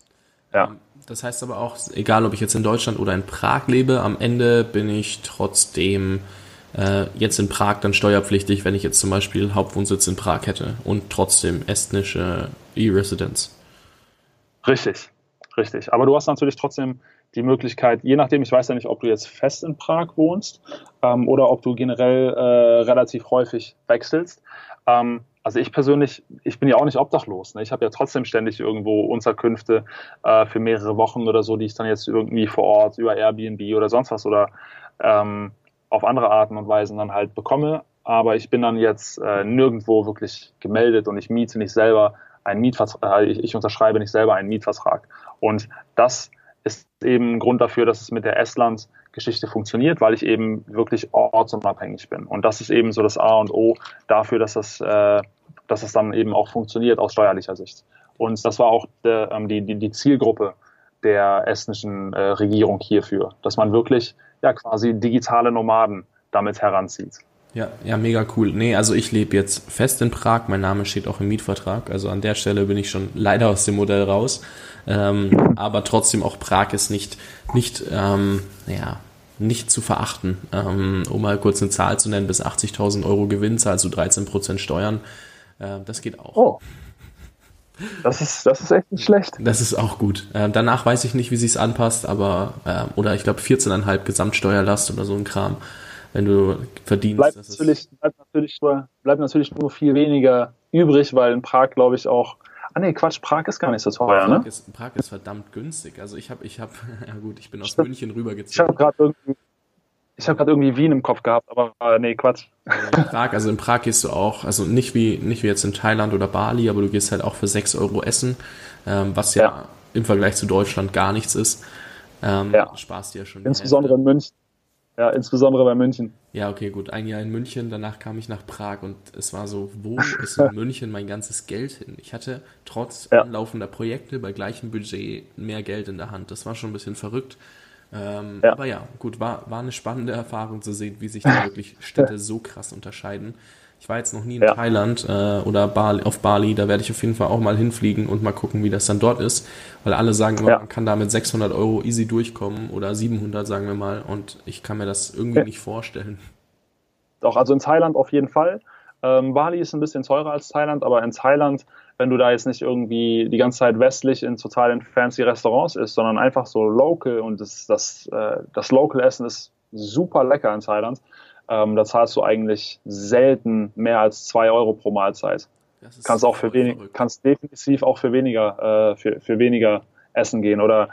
Ja. Ähm, das heißt aber auch, egal ob ich jetzt in Deutschland oder in Prag lebe, am Ende bin ich trotzdem äh, jetzt in Prag dann steuerpflichtig, wenn ich jetzt zum Beispiel Hauptwohnsitz in Prag hätte und trotzdem estnische E-Residenz. Richtig, richtig. Aber du hast natürlich trotzdem die Möglichkeit, je nachdem, ich weiß ja nicht, ob du jetzt fest in Prag wohnst ähm, oder ob du generell äh, relativ häufig wechselst. Ähm, also ich persönlich, ich bin ja auch nicht obdachlos. Ne? Ich habe ja trotzdem ständig irgendwo Unterkünfte äh, für mehrere Wochen oder so, die ich dann jetzt irgendwie vor Ort über Airbnb oder sonst was oder ähm, auf andere Arten und Weisen dann halt bekomme. Aber ich bin dann jetzt äh, nirgendwo wirklich gemeldet und ich miete nicht selber einen Mietvertrag, äh, ich, ich unterschreibe nicht selber einen Mietvertrag. Und das ist eben ein Grund dafür, dass es mit der Estland-Geschichte funktioniert, weil ich eben wirklich ortsunabhängig bin. Und das ist eben so das A und O dafür, dass das, äh, dass das dann eben auch funktioniert aus steuerlicher Sicht. Und das war auch der, ähm, die, die, die Zielgruppe der estnischen äh, Regierung hierfür, dass man wirklich ja quasi digitale Nomaden damit heranzieht. Ja, ja, mega cool. Nee, also ich lebe jetzt fest in Prag. Mein Name steht auch im Mietvertrag. Also an der Stelle bin ich schon leider aus dem Modell raus. Ähm, aber trotzdem auch Prag ist nicht, nicht, ähm, ja, nicht zu verachten. Ähm, um mal kurz eine Zahl zu nennen, bis 80.000 Euro Gewinn zahlst du 13% Steuern. Äh, das geht auch. Oh. Das ist, das ist echt nicht schlecht. Das ist auch gut. Äh, danach weiß ich nicht, wie sich's anpasst, aber, äh, oder ich glaube 14,5 Gesamtsteuerlast oder so ein Kram, wenn du verdienst. Bleibt natürlich, bleibt natürlich, nur, bleibt natürlich nur viel weniger übrig, weil in Prag, glaube ich, auch Ah nee, Quatsch, Prag ist gar nicht so teuer, Prag ne? Ist, Prag ist verdammt günstig. Also ich habe, ich habe, [laughs] ja gut, ich bin aus ich München rübergezogen. Ich habe gerade irgendwie, ich habe gerade irgendwie Wien im Kopf gehabt, aber äh, nee, Quatsch. In Prag, also in Prag gehst du auch, also nicht wie, nicht wie jetzt in Thailand oder Bali, aber du gehst halt auch für 6 Euro essen, ähm, was ja, ja, im Vergleich zu Deutschland gar nichts ist. Ähm, ja. Sparst dir ja schon. Insbesondere in München. Ja, insbesondere bei München. Ja, okay, gut. Ein Jahr in München, danach kam ich nach Prag und es war so, wo [laughs] ist in München mein ganzes Geld hin? Ich hatte trotz ja. anlaufender Projekte bei gleichem Budget mehr Geld in der Hand. Das war schon ein bisschen verrückt. Ähm, ja. Aber ja, gut, war, war eine spannende Erfahrung zu sehen, wie sich da [laughs] wirklich Städte so krass unterscheiden. Ich war jetzt noch nie in ja. Thailand äh, oder Bali, auf Bali, da werde ich auf jeden Fall auch mal hinfliegen und mal gucken, wie das dann dort ist, weil alle sagen immer, ja. man kann da mit 600 Euro easy durchkommen oder 700, sagen wir mal, und ich kann mir das irgendwie ja. nicht vorstellen. Doch, also in Thailand auf jeden Fall. Ähm, Bali ist ein bisschen teurer als Thailand, aber in Thailand, wenn du da jetzt nicht irgendwie die ganze Zeit westlich in totalen fancy Restaurants isst, sondern einfach so local und das, das, äh, das Local Essen ist super lecker in Thailand, ähm, da zahlst du eigentlich selten mehr als zwei Euro pro Mahlzeit. Kannst auch für wenig, kannst definitiv auch für weniger, äh, für, für weniger essen gehen oder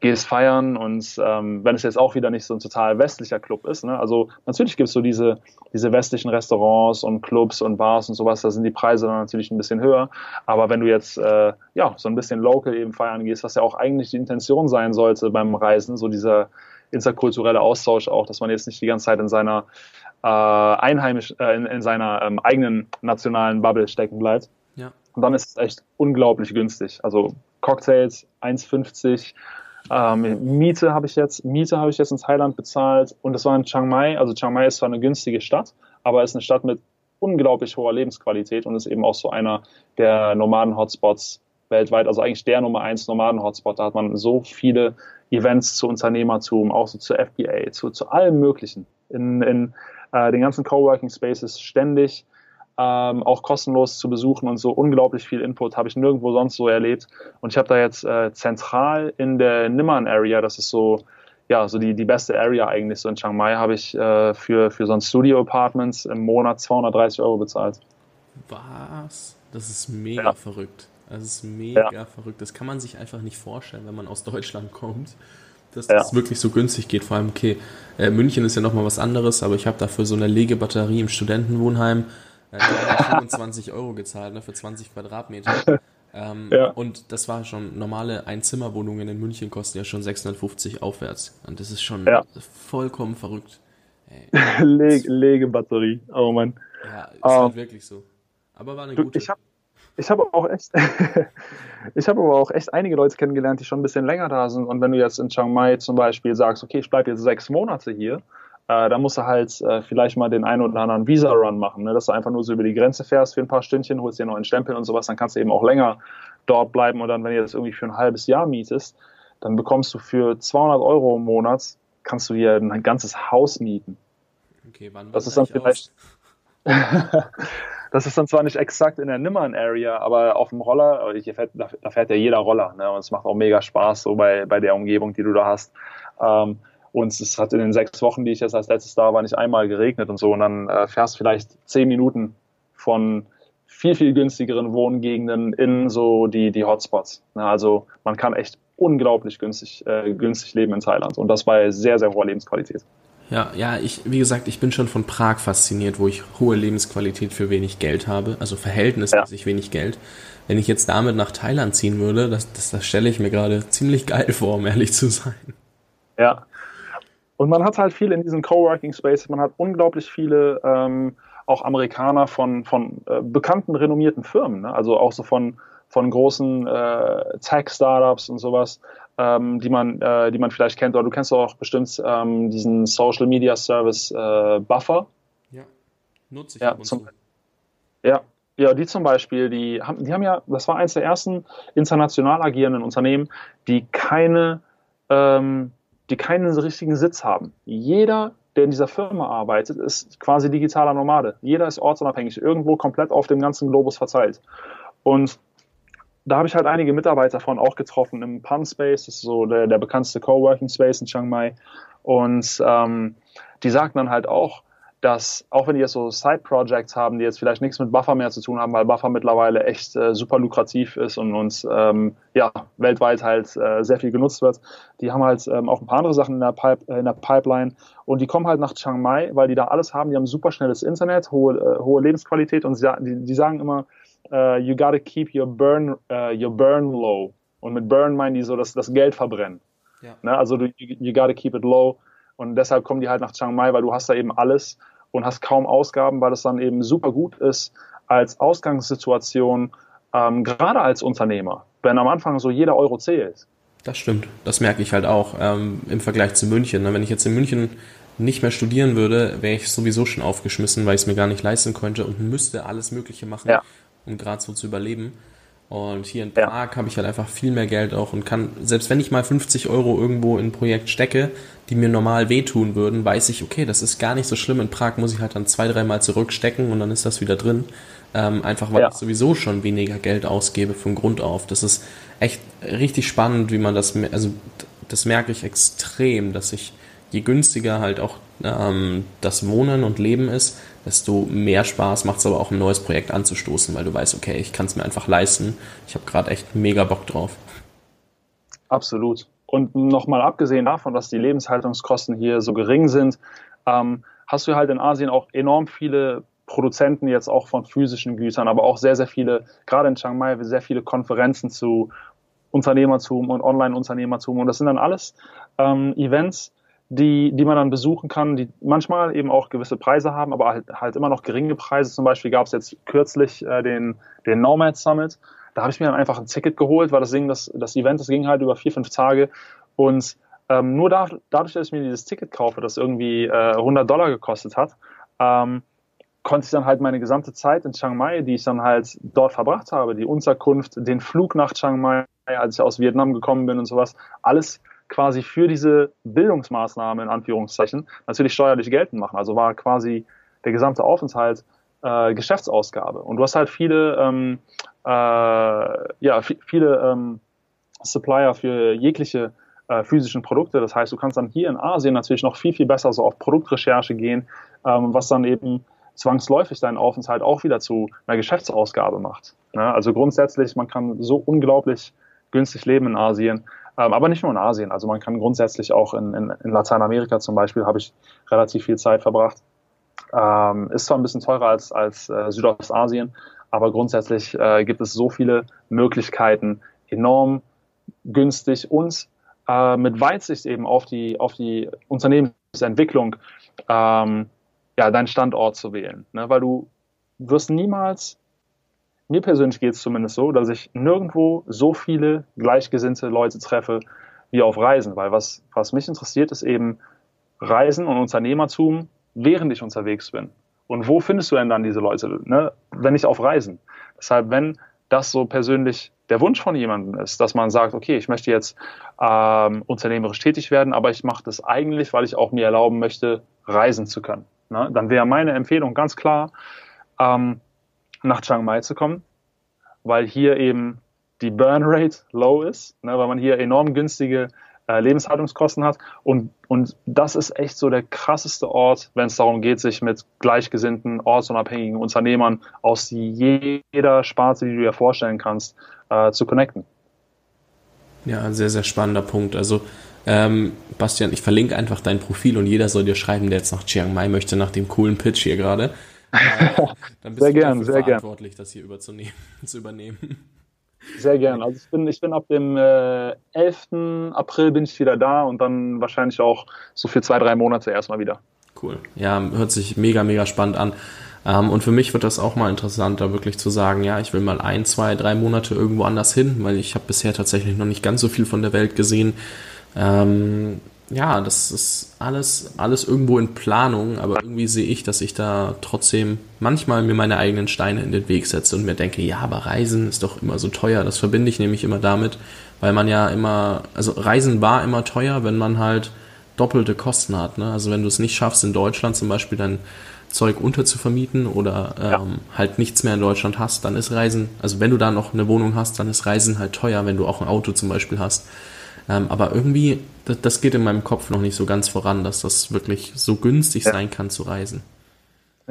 gehst feiern und ähm, wenn es jetzt auch wieder nicht so ein total westlicher Club ist, ne? also natürlich gibt es so diese, diese westlichen Restaurants und Clubs und Bars und sowas, da sind die Preise dann natürlich ein bisschen höher, aber wenn du jetzt äh, ja so ein bisschen local eben feiern gehst, was ja auch eigentlich die Intention sein sollte beim Reisen, so dieser interkulturelle Austausch auch, dass man jetzt nicht die ganze Zeit in seiner äh, einheimisch, äh, in, in seiner ähm, eigenen nationalen Bubble stecken bleibt. Ja. Und dann ist es echt unglaublich günstig. Also Cocktails 1,50 ähm, Miete habe ich jetzt, Miete habe ich jetzt in Thailand bezahlt und das war in Chiang Mai. Also Chiang Mai ist zwar eine günstige Stadt, aber ist eine Stadt mit unglaublich hoher Lebensqualität und ist eben auch so einer der Nomaden-Hotspots weltweit. Also eigentlich der Nummer eins Nomaden-Hotspot. Da hat man so viele Events zu Unternehmertum, auch so zu FBA, zu, zu allem Möglichen. In, in äh, den ganzen Coworking Spaces ständig ähm, auch kostenlos zu besuchen und so unglaublich viel Input habe ich nirgendwo sonst so erlebt. Und ich habe da jetzt äh, zentral in der Nimmern Area, das ist so ja, so die, die beste Area eigentlich so in Chiang Mai habe ich äh, für, für so ein Studio Apartments im Monat 230 Euro bezahlt. Was? Das ist mega ja. verrückt. Das ist mega ja. verrückt. Das kann man sich einfach nicht vorstellen, wenn man aus Deutschland kommt, dass das ja. wirklich so günstig geht. Vor allem, okay, äh, München ist ja nochmal was anderes, aber ich habe dafür so eine Legebatterie im Studentenwohnheim äh, 25 [laughs] Euro gezahlt ne, für 20 Quadratmeter. Ähm, ja. Und das war schon normale Einzimmerwohnungen in München kosten ja schon 650 aufwärts. Und das ist schon ja. vollkommen verrückt. [laughs] Leg Legebatterie, oh Mann. Ja, ist um, halt ähm, wirklich so. Aber war eine du, gute. Ich habe ich habe auch echt, [laughs] ich habe aber auch echt einige Leute kennengelernt, die schon ein bisschen länger da sind. Und wenn du jetzt in Chiang Mai zum Beispiel sagst, okay, ich bleibe jetzt sechs Monate hier, äh, da musst du halt äh, vielleicht mal den einen oder anderen Visa-Run machen, ne? dass du einfach nur so über die Grenze fährst für ein paar Stündchen, holst dir noch einen Stempel und sowas, dann kannst du eben auch länger dort bleiben. Und dann, wenn du das irgendwie für ein halbes Jahr mietest, dann bekommst du für 200 Euro im Monat, kannst du dir ein ganzes Haus mieten. Okay, wann das ist dann vielleicht. [laughs] das ist dann zwar nicht exakt in der Nimmern-Area, aber auf dem Roller, fährt, da, fährt ja jeder Roller, ne? Und es macht auch mega Spaß, so bei, bei der Umgebung, die du da hast. Ähm, und es hat in den sechs Wochen, die ich jetzt als letztes da war, nicht einmal geregnet und so. Und dann äh, fährst vielleicht zehn Minuten von viel, viel günstigeren Wohngegenden in so die, die Hotspots. Also man kann echt unglaublich günstig, äh, günstig leben in Thailand. Und das bei sehr, sehr hoher Lebensqualität. Ja, ja, ich, wie gesagt, ich bin schon von Prag fasziniert, wo ich hohe Lebensqualität für wenig Geld habe, also verhältnismäßig ja. wenig Geld. Wenn ich jetzt damit nach Thailand ziehen würde, das, das, das stelle ich mir gerade ziemlich geil vor, um ehrlich zu sein. Ja, und man hat halt viel in diesen Coworking Spaces, man hat unglaublich viele ähm, auch Amerikaner von, von äh, bekannten, renommierten Firmen, ne? also auch so von, von großen äh, Tech-Startups und sowas, ähm, die, man, äh, die man vielleicht kennt. Oder du kennst auch bestimmt ähm, diesen Social Media Service äh, Buffer. Ja, nutze ich ja, zum, ja, ja, die zum Beispiel, die haben, die haben ja, das war eines der ersten international agierenden Unternehmen, die keine ähm, die keinen richtigen Sitz haben. Jeder, der in dieser Firma arbeitet, ist quasi digitaler Nomade. Jeder ist ortsunabhängig, irgendwo komplett auf dem ganzen Globus verteilt. Und da habe ich halt einige Mitarbeiter von auch getroffen im Pan Space, das ist so der, der bekannteste Coworking Space in Chiang Mai. Und ähm, die sagten dann halt auch, dass auch wenn die jetzt so Side-Projects haben, die jetzt vielleicht nichts mit Buffer mehr zu tun haben, weil Buffer mittlerweile echt äh, super lukrativ ist und uns ähm, ja weltweit halt äh, sehr viel genutzt wird, die haben halt ähm, auch ein paar andere Sachen in der, Pipe, äh, in der Pipeline und die kommen halt nach Chiang Mai, weil die da alles haben. Die haben super schnelles Internet, hohe, äh, hohe Lebensqualität und sie, die, die sagen immer, uh, you gotta keep your burn, uh, your burn low. Und mit Burn meinen die so, dass das Geld verbrennen. Ja. Ne? Also du, you, you gotta keep it low. Und deshalb kommen die halt nach Chiang Mai, weil du hast da eben alles und hast kaum Ausgaben, weil es dann eben super gut ist als Ausgangssituation, ähm, gerade als Unternehmer, wenn am Anfang so jeder Euro zählt. Das stimmt, das merke ich halt auch ähm, im Vergleich zu München. Ne? Wenn ich jetzt in München nicht mehr studieren würde, wäre ich sowieso schon aufgeschmissen, weil ich es mir gar nicht leisten könnte und müsste alles Mögliche machen, ja. Um gerade so zu überleben. Und hier in Prag ja. habe ich halt einfach viel mehr Geld auch und kann, selbst wenn ich mal 50 Euro irgendwo in ein Projekt stecke, die mir normal wehtun würden, weiß ich, okay, das ist gar nicht so schlimm. In Prag muss ich halt dann zwei, dreimal zurückstecken und dann ist das wieder drin. Ähm, einfach weil ja. ich sowieso schon weniger Geld ausgebe von Grund auf. Das ist echt richtig spannend, wie man das, also das merke ich extrem, dass ich je günstiger halt auch ähm, das Wohnen und Leben ist, desto mehr Spaß macht es aber auch ein neues Projekt anzustoßen, weil du weißt, okay, ich kann es mir einfach leisten. Ich habe gerade echt mega Bock drauf. Absolut. Und nochmal abgesehen davon, dass die Lebenshaltungskosten hier so gering sind, ähm, hast du halt in Asien auch enorm viele Produzenten jetzt auch von physischen Gütern, aber auch sehr, sehr viele, gerade in Chiang Mai, sehr viele Konferenzen zu Unternehmertum und Online-Unternehmertum. Und das sind dann alles ähm, Events, die, die man dann besuchen kann, die manchmal eben auch gewisse Preise haben, aber halt, halt immer noch geringe Preise. Zum Beispiel gab es jetzt kürzlich äh, den, den Nomad Summit. Da habe ich mir dann einfach ein Ticket geholt, weil das Ding, das, das Event, das ging halt über vier, fünf Tage. Und ähm, nur da, dadurch, dass ich mir dieses Ticket kaufe, das irgendwie äh, 100 Dollar gekostet hat, ähm, konnte ich dann halt meine gesamte Zeit in Chiang Mai, die ich dann halt dort verbracht habe, die Unterkunft, den Flug nach Chiang Mai, als ich aus Vietnam gekommen bin und sowas, alles quasi für diese Bildungsmaßnahmen in Anführungszeichen natürlich steuerlich geltend machen. Also war quasi der gesamte Aufenthalt äh, Geschäftsausgabe. Und du hast halt viele, ähm, äh, ja, viele ähm, Supplier für jegliche äh, physischen Produkte. Das heißt, du kannst dann hier in Asien natürlich noch viel, viel besser so auf Produktrecherche gehen, ähm, was dann eben zwangsläufig deinen Aufenthalt auch wieder zu einer Geschäftsausgabe macht. Ne? Also grundsätzlich, man kann so unglaublich günstig leben in Asien, aber nicht nur in Asien. Also man kann grundsätzlich auch in, in, in Lateinamerika zum Beispiel, habe ich relativ viel Zeit verbracht. Ähm, ist zwar ein bisschen teurer als, als äh, Südostasien, aber grundsätzlich äh, gibt es so viele Möglichkeiten, enorm günstig und äh, mit Weitsicht eben auf die, auf die Unternehmensentwicklung ähm, ja, deinen Standort zu wählen. Ne? Weil du wirst niemals, mir persönlich geht es zumindest so, dass ich nirgendwo so viele gleichgesinnte Leute treffe wie auf Reisen. Weil was, was mich interessiert, ist eben Reisen und Unternehmertum, während ich unterwegs bin. Und wo findest du denn dann diese Leute, ne? wenn nicht auf Reisen? Deshalb, wenn das so persönlich der Wunsch von jemandem ist, dass man sagt, okay, ich möchte jetzt ähm, unternehmerisch tätig werden, aber ich mache das eigentlich, weil ich auch mir erlauben möchte, reisen zu können. Ne? Dann wäre meine Empfehlung ganz klar, ähm, nach Chiang Mai zu kommen, weil hier eben die Burn Rate low ist, ne, weil man hier enorm günstige äh, Lebenshaltungskosten hat. Und, und das ist echt so der krasseste Ort, wenn es darum geht, sich mit gleichgesinnten, ortsunabhängigen Unternehmern aus jeder Sparte, die du dir vorstellen kannst, äh, zu connecten. Ja, sehr, sehr spannender Punkt. Also, ähm, Bastian, ich verlinke einfach dein Profil und jeder soll dir schreiben, der jetzt nach Chiang Mai möchte, nach dem coolen Pitch hier gerade. [laughs] Dann bist sehr du gern, sehr verantwortlich, gern. das hier überzunehmen, [laughs] zu übernehmen. Sehr gern. Also ich bin, ich bin ab dem äh, 11. April bin ich wieder da und dann wahrscheinlich auch so für zwei, drei Monate erstmal wieder. Cool. Ja, hört sich mega, mega spannend an. Ähm, und für mich wird das auch mal interessant, da wirklich zu sagen, ja, ich will mal ein, zwei, drei Monate irgendwo anders hin, weil ich habe bisher tatsächlich noch nicht ganz so viel von der Welt gesehen. Ähm, ja, das ist alles, alles irgendwo in Planung, aber irgendwie sehe ich, dass ich da trotzdem manchmal mir meine eigenen Steine in den Weg setze und mir denke, ja, aber Reisen ist doch immer so teuer. Das verbinde ich nämlich immer damit, weil man ja immer, also Reisen war immer teuer, wenn man halt doppelte Kosten hat. Ne? Also wenn du es nicht schaffst, in Deutschland zum Beispiel dein Zeug unterzuvermieten oder ähm, ja. halt nichts mehr in Deutschland hast, dann ist Reisen, also wenn du da noch eine Wohnung hast, dann ist Reisen halt teuer, wenn du auch ein Auto zum Beispiel hast. Ähm, aber irgendwie, das, das, geht in meinem Kopf noch nicht so ganz voran, dass das wirklich so günstig ja. sein kann zu reisen.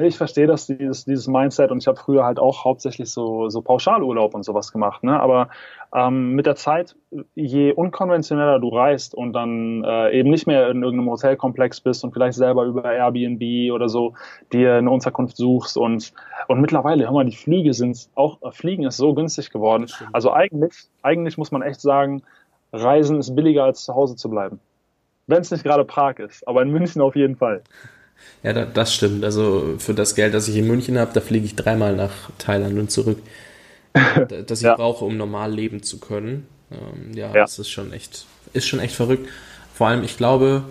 Ich verstehe das, dieses, dieses Mindset und ich habe früher halt auch hauptsächlich so, so Pauschalurlaub und sowas gemacht. Ne? Aber ähm, mit der Zeit, je unkonventioneller du reist und dann äh, eben nicht mehr in irgendeinem Hotelkomplex bist und vielleicht selber über Airbnb oder so dir eine Unterkunft suchst und, und mittlerweile, hör mal, die Flüge sind auch, Fliegen ist so günstig geworden. Also eigentlich, eigentlich muss man echt sagen, Reisen ist billiger als zu Hause zu bleiben. Wenn es nicht gerade Prag ist, aber in München auf jeden Fall. Ja, das stimmt. Also für das Geld, das ich in München habe, da fliege ich dreimal nach Thailand und zurück. [laughs] Das ich ja. brauche, um normal leben zu können. Ähm, ja, ja, das ist schon echt, ist schon echt verrückt. Vor allem, ich glaube,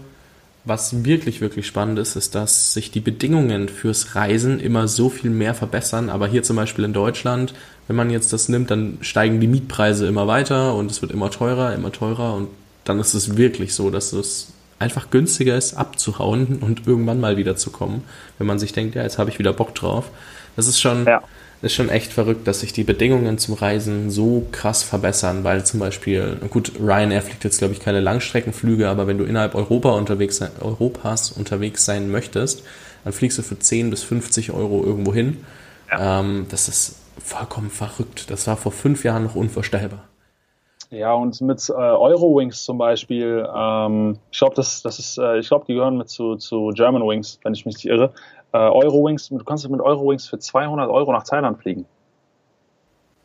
was wirklich, wirklich spannend ist, ist, dass sich die Bedingungen fürs Reisen immer so viel mehr verbessern. Aber hier zum Beispiel in Deutschland wenn man jetzt das nimmt, dann steigen die Mietpreise immer weiter und es wird immer teurer, immer teurer und dann ist es wirklich so, dass es einfach günstiger ist, abzuhauen und irgendwann mal wieder zu kommen, wenn man sich denkt, ja, jetzt habe ich wieder Bock drauf. Das ist schon, ja. ist schon echt verrückt, dass sich die Bedingungen zum Reisen so krass verbessern, weil zum Beispiel, gut, Ryanair fliegt jetzt, glaube ich, keine Langstreckenflüge, aber wenn du innerhalb Europa unterwegs, Europas unterwegs sein möchtest, dann fliegst du für 10 bis 50 Euro irgendwo hin. Ja. Ähm, das ist vollkommen verrückt. Das war vor fünf Jahren noch unvorstellbar. Ja, und mit äh, Eurowings zum Beispiel, ähm, ich glaube, das, das ist, äh, ich glaube, die gehören mit zu, zu German Wings, wenn ich mich nicht irre. Äh, Eurowings, du kannst mit Eurowings für 200 Euro nach Thailand fliegen.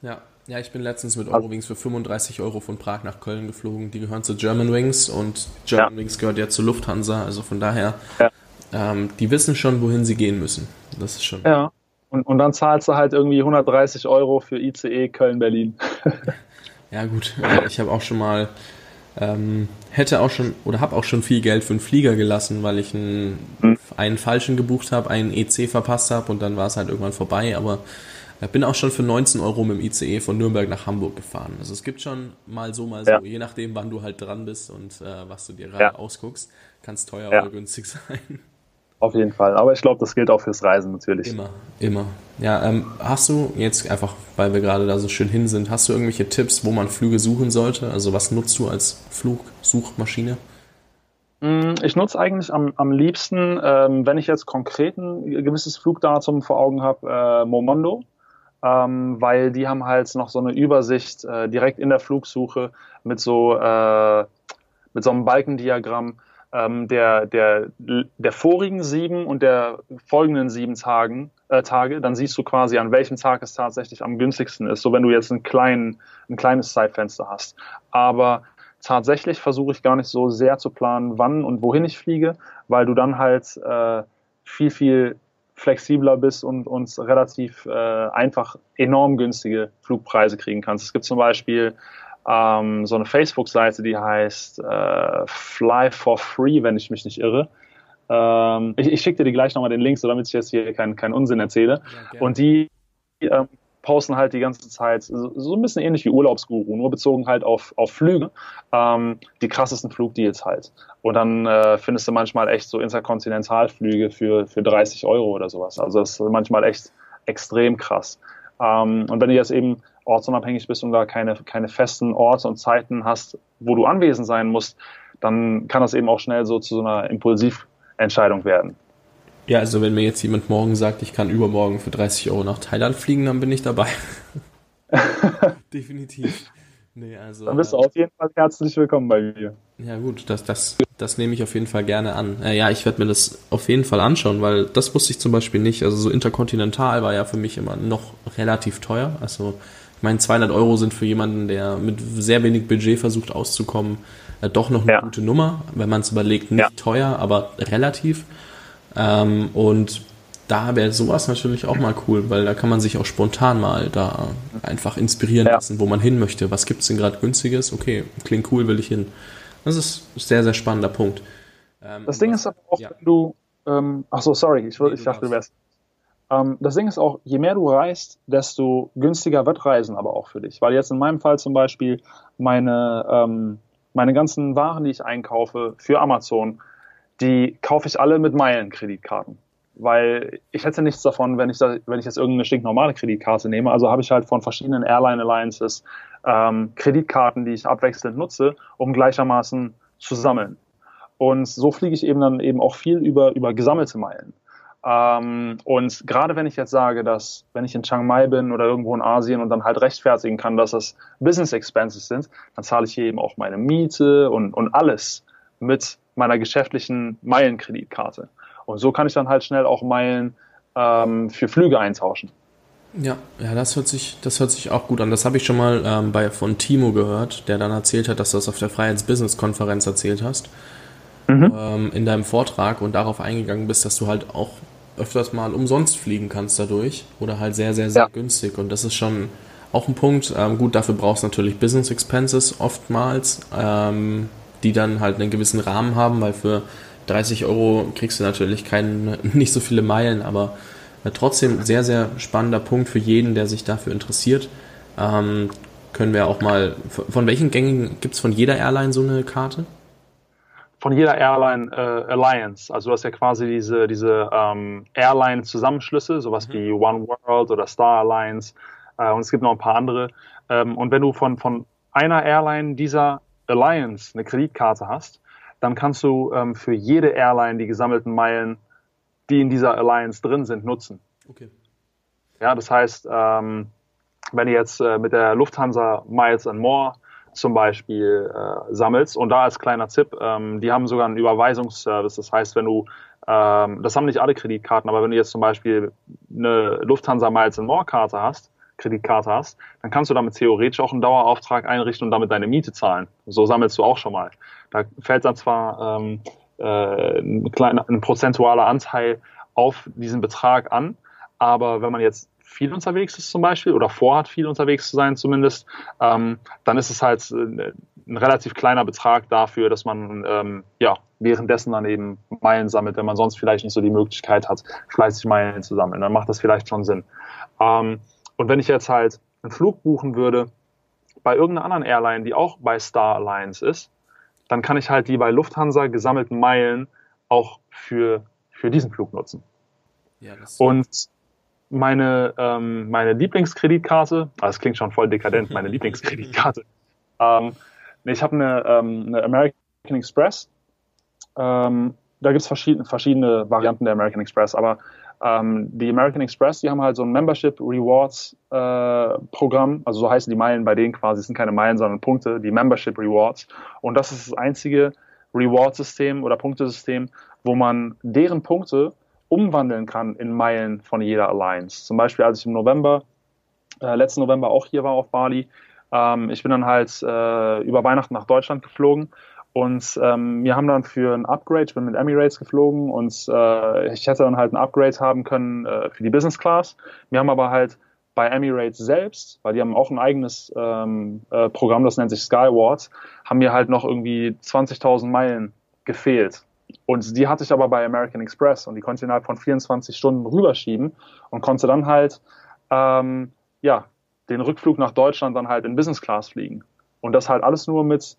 Ja, ja, ich bin letztens mit Eurowings für 35 Euro von Prag nach Köln geflogen. Die gehören zu German Wings und German ja. Wings gehört ja zu Lufthansa, also von daher, ja. ähm, die wissen schon, wohin sie gehen müssen. Das ist schon. Ja. Und, und dann zahlst du halt irgendwie 130 Euro für ICE Köln-Berlin. [laughs] ja, gut. Ich habe auch schon mal, ähm, hätte auch schon oder habe auch schon viel Geld für einen Flieger gelassen, weil ich einen, hm. einen falschen gebucht habe, einen EC verpasst habe und dann war es halt irgendwann vorbei. Aber Ich bin auch schon für 19 Euro mit dem ICE von Nürnberg nach Hamburg gefahren. Also es gibt schon mal so, mal so, ja. je nachdem, wann du halt dran bist und äh, was du dir gerade ja. ausguckst, kann es teuer ja. oder günstig [laughs] sein. Auf jeden Fall. Aber ich glaube, das gilt auch fürs Reisen natürlich. Immer, immer. Ja, ähm, hast du jetzt einfach, weil wir gerade da so schön hin sind, hast du irgendwelche Tipps, wo man Flüge suchen sollte? Also was nutzt du als Flugsuchmaschine? Mm, ich nutze eigentlich am, am liebsten, ähm, wenn ich jetzt konkret ein gewisses Flugdatum vor Augen habe, äh, Momondo, ähm, weil die haben halt noch so eine Übersicht äh, direkt in der Flugsuche mit so, äh, mit so einem Balkendiagramm ähm, der, der, der vorigen sieben und der folgenden sieben Tagen, äh, Tage. Dann siehst du quasi, an welchem Tag es tatsächlich am günstigsten ist, so wenn du jetzt ein, kleinen, ein kleines Zeitfenster hast. Aber tatsächlich versuche ich gar nicht so sehr zu planen, wann und wohin ich fliege, weil du dann halt äh, viel, viel flexibler bist und uns relativ äh, einfach enorm günstige Flugpreise kriegen kannst. Es gibt zum Beispiel ähm, so eine Facebook-Seite, die heißt äh, Fly for Free, wenn ich mich nicht irre. Ähm, ich, ich schicke dir die gleich nochmal den Link, so damit ich jetzt hier keinen kein Unsinn erzähle. Ja, und die ähm, posten halt die ganze Zeit so, so ein bisschen ähnlich wie Urlaubsguru, nur bezogen halt auf, auf Flüge, ähm, die krassesten Flugdeals halt. Und dann äh, findest du manchmal echt so Interkontinentalflüge für, für 30 Euro oder sowas. Also das ist manchmal echt extrem krass. Ähm, und wenn du jetzt eben ortsunabhängig bist und da keine, keine festen Orte und Zeiten hast, wo du anwesend sein musst, dann kann das eben auch schnell so zu so einer Impulsiventscheidung werden. Ja, also wenn mir jetzt jemand morgen sagt, ich kann übermorgen für 30 Euro nach Thailand fliegen, dann bin ich dabei. [laughs] Definitiv. Nee, also, dann bist du auf jeden Fall herzlich willkommen bei mir. Ja gut, das, das, das nehme ich auf jeden Fall gerne an. Äh, ja, ich werde mir das auf jeden Fall anschauen, weil das wusste ich zum Beispiel nicht. Also so interkontinental war ja für mich immer noch relativ teuer. Also meine, 200 Euro sind für jemanden, der mit sehr wenig Budget versucht auszukommen, äh, doch noch eine ja. gute Nummer. Wenn man es überlegt, nicht ja. teuer, aber relativ. Ähm, und da wäre sowas natürlich auch mal cool, weil da kann man sich auch spontan mal da einfach inspirieren ja. lassen, wo man hin möchte. Was gibt es denn gerade günstiges? Okay, klingt cool, will ich hin. Das ist ein sehr, sehr spannender Punkt. Ähm, das Ding was, ist aber auch, wenn du, ähm, ach so, sorry, ich, ich dachte, du wärst. Ähm, das Ding ist auch, je mehr du reist, desto günstiger wird Reisen aber auch für dich. Weil jetzt in meinem Fall zum Beispiel meine, ähm, meine ganzen Waren, die ich einkaufe für Amazon, die kaufe ich alle mit Meilenkreditkarten. Weil ich hätte nichts davon, wenn ich, da, wenn ich jetzt irgendeine stinknormale Kreditkarte nehme. Also habe ich halt von verschiedenen Airline Alliances ähm, Kreditkarten, die ich abwechselnd nutze, um gleichermaßen zu sammeln. Und so fliege ich eben dann eben auch viel über, über gesammelte Meilen. Ähm, und gerade wenn ich jetzt sage, dass wenn ich in Chiang Mai bin oder irgendwo in Asien und dann halt rechtfertigen kann, dass das Business Expenses sind, dann zahle ich hier eben auch meine Miete und, und alles mit meiner geschäftlichen Meilenkreditkarte. Und so kann ich dann halt schnell auch Meilen ähm, für Flüge eintauschen. Ja, ja, das hört sich, das hört sich auch gut an. Das habe ich schon mal ähm, bei von Timo gehört, der dann erzählt hat, dass du das auf der Freiheits-Business-Konferenz erzählt hast. Mhm. Ähm, in deinem Vortrag und darauf eingegangen bist, dass du halt auch öfters mal umsonst fliegen kannst dadurch oder halt sehr, sehr, sehr ja. günstig. Und das ist schon auch ein Punkt. Ähm, gut, dafür brauchst du natürlich Business Expenses oftmals, ähm, die dann halt einen gewissen Rahmen haben, weil für 30 Euro kriegst du natürlich kein, [laughs] nicht so viele Meilen, aber äh, trotzdem sehr, sehr spannender Punkt für jeden, der sich dafür interessiert. Ähm, können wir auch mal, von welchen Gängen gibt es von jeder Airline so eine Karte? Von jeder Airline äh, Alliance. Also du hast ja quasi diese, diese ähm, Airline-Zusammenschlüsse, sowas mhm. wie One World oder Star Alliance äh, und es gibt noch ein paar andere. Ähm, und wenn du von, von einer Airline dieser Alliance eine Kreditkarte hast, dann kannst du ähm, für jede Airline die gesammelten Meilen, die in dieser Alliance drin sind, nutzen. Okay. Ja, das heißt, ähm, wenn du jetzt äh, mit der Lufthansa Miles and More zum Beispiel äh, sammelst und da als kleiner Tipp, ähm, die haben sogar einen Überweisungsservice. Das heißt, wenn du, ähm, das haben nicht alle Kreditkarten, aber wenn du jetzt zum Beispiel eine Lufthansa Miles and More Karte hast, Kreditkarte hast, dann kannst du damit theoretisch auch einen Dauerauftrag einrichten und damit deine Miete zahlen. So sammelst du auch schon mal. Da fällt dann zwar ähm, äh, ein, kleiner, ein prozentualer Anteil auf diesen Betrag an, aber wenn man jetzt viel unterwegs ist zum Beispiel oder vorhat, viel unterwegs zu sein zumindest, ähm, dann ist es halt äh, ein relativ kleiner Betrag dafür, dass man ähm, ja währenddessen dann eben Meilen sammelt, wenn man sonst vielleicht nicht so die Möglichkeit hat, fleißig Meilen zu sammeln. Dann macht das vielleicht schon Sinn. Ähm, Und wenn ich jetzt halt einen Flug buchen würde bei irgendeiner anderen Airline, die auch bei Star Alliance ist, dann kann ich halt die bei Lufthansa gesammelten Meilen auch für, für diesen Flug nutzen. Ja, und meine, ähm, meine Lieblingskreditkarte, ah, das klingt schon voll dekadent, meine [laughs] Lieblingskreditkarte. Ähm, ich habe eine, ähm, eine American Express. Ähm, da gibt es verschiedene, verschiedene Varianten der American Express, aber ähm, die American Express, die haben halt so ein Membership Rewards äh, Programm, also so heißen die Meilen bei denen quasi, es sind keine Meilen, sondern Punkte, die Membership Rewards. Und das ist das einzige Reward-System oder Punktesystem, wo man deren Punkte umwandeln kann in Meilen von jeder Alliance. Zum Beispiel, als ich im November, äh, letzten November auch hier war auf Bali, ähm, ich bin dann halt äh, über Weihnachten nach Deutschland geflogen und ähm, wir haben dann für ein Upgrade, ich bin mit Emirates geflogen und äh, ich hätte dann halt ein Upgrade haben können äh, für die Business Class. Wir haben aber halt bei Emirates selbst, weil die haben auch ein eigenes ähm, äh, Programm, das nennt sich Skyward, haben mir halt noch irgendwie 20.000 Meilen gefehlt. Und die hatte ich aber bei American Express und die konnte ich innerhalb von 24 Stunden rüberschieben und konnte dann halt ähm, ja den Rückflug nach Deutschland dann halt in Business Class fliegen. Und das halt alles nur mit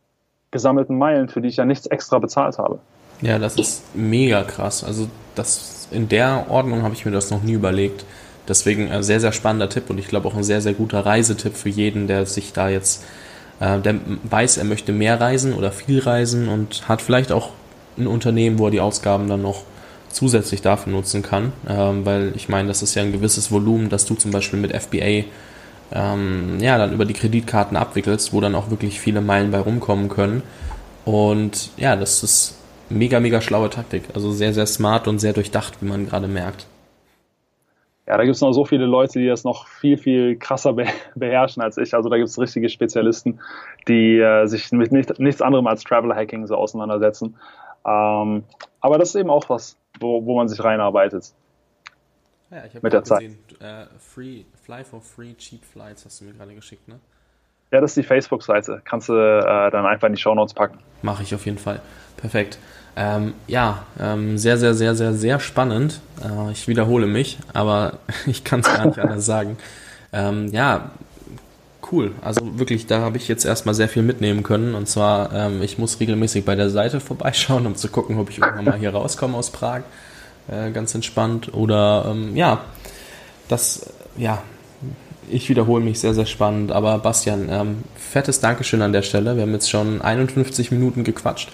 gesammelten Meilen, für die ich ja nichts extra bezahlt habe. Ja, das ist mega krass. Also das in der Ordnung habe ich mir das noch nie überlegt. Deswegen ein sehr, sehr spannender Tipp und ich glaube auch ein sehr, sehr guter Reisetipp für jeden, der sich da jetzt, äh, der weiß, er möchte mehr reisen oder viel reisen und hat vielleicht auch ein Unternehmen, wo er die Ausgaben dann noch zusätzlich dafür nutzen kann. Ähm, weil ich meine, das ist ja ein gewisses Volumen, das du zum Beispiel mit FBA ähm, ja, dann über die Kreditkarten abwickelst, wo dann auch wirklich viele Meilen bei rumkommen können. Und ja, das ist mega, mega schlaue Taktik. Also sehr, sehr smart und sehr durchdacht, wie man gerade merkt. Ja, da gibt es noch so viele Leute, die das noch viel, viel krasser be [laughs] beherrschen als ich. Also da gibt es richtige Spezialisten, die äh, sich mit nicht, nichts anderem als Travel Hacking so auseinandersetzen. Ähm, aber das ist eben auch was, wo, wo man sich reinarbeitet. Ja, ich habe gesehen, äh, free, Fly for Free Cheap Flights hast du mir gerade geschickt, ne? Ja, das ist die Facebook-Seite. Kannst du äh, dann einfach in die Show Notes packen. Mache ich auf jeden Fall. Perfekt. Ähm, ja, ähm, sehr, sehr, sehr, sehr, sehr spannend. Äh, ich wiederhole mich, aber [laughs] ich kann es gar nicht [laughs] anders sagen. Ähm, ja, cool. Also wirklich, da habe ich jetzt erstmal sehr viel mitnehmen können. Und zwar, ähm, ich muss regelmäßig bei der Seite [laughs] vorbeischauen, um zu gucken, ob ich irgendwann mal hier rauskomme aus Prag. Äh, ganz entspannt. Oder ähm, ja, das, ja, ich wiederhole mich sehr, sehr spannend. Aber Bastian, ähm, fettes Dankeschön an der Stelle. Wir haben jetzt schon 51 Minuten gequatscht.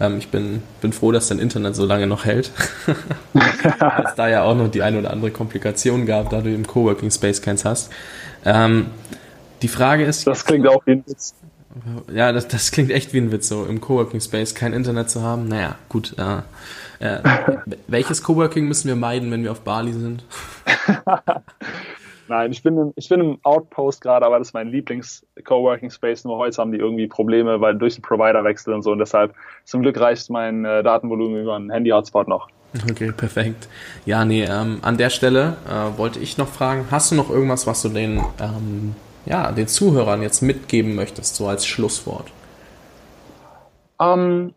Ähm, ich bin, bin froh, dass dein Internet so lange noch hält. [laughs] es da ja auch noch die eine oder andere Komplikation gab, da du im Coworking Space keins hast. Die Frage ist. Das klingt auch wie ein Witz. Ja, das, das klingt echt wie ein Witz, so im Coworking Space kein Internet zu haben. Naja, gut. Äh, [laughs] äh, welches Coworking müssen wir meiden, wenn wir auf Bali sind? [laughs] Nein, ich bin, im, ich bin im Outpost gerade, aber das ist mein Lieblings-Coworking-Space. Nur heute haben die irgendwie Probleme, weil durch den Provider-Wechsel und so. Und deshalb, zum Glück reicht mein äh, Datenvolumen über einen Handy-Hotspot noch. Okay, perfekt. Ja, nee, ähm, an der Stelle äh, wollte ich noch fragen, hast du noch irgendwas, was du den, ähm, ja, den Zuhörern jetzt mitgeben möchtest, so als Schlusswort? Ähm,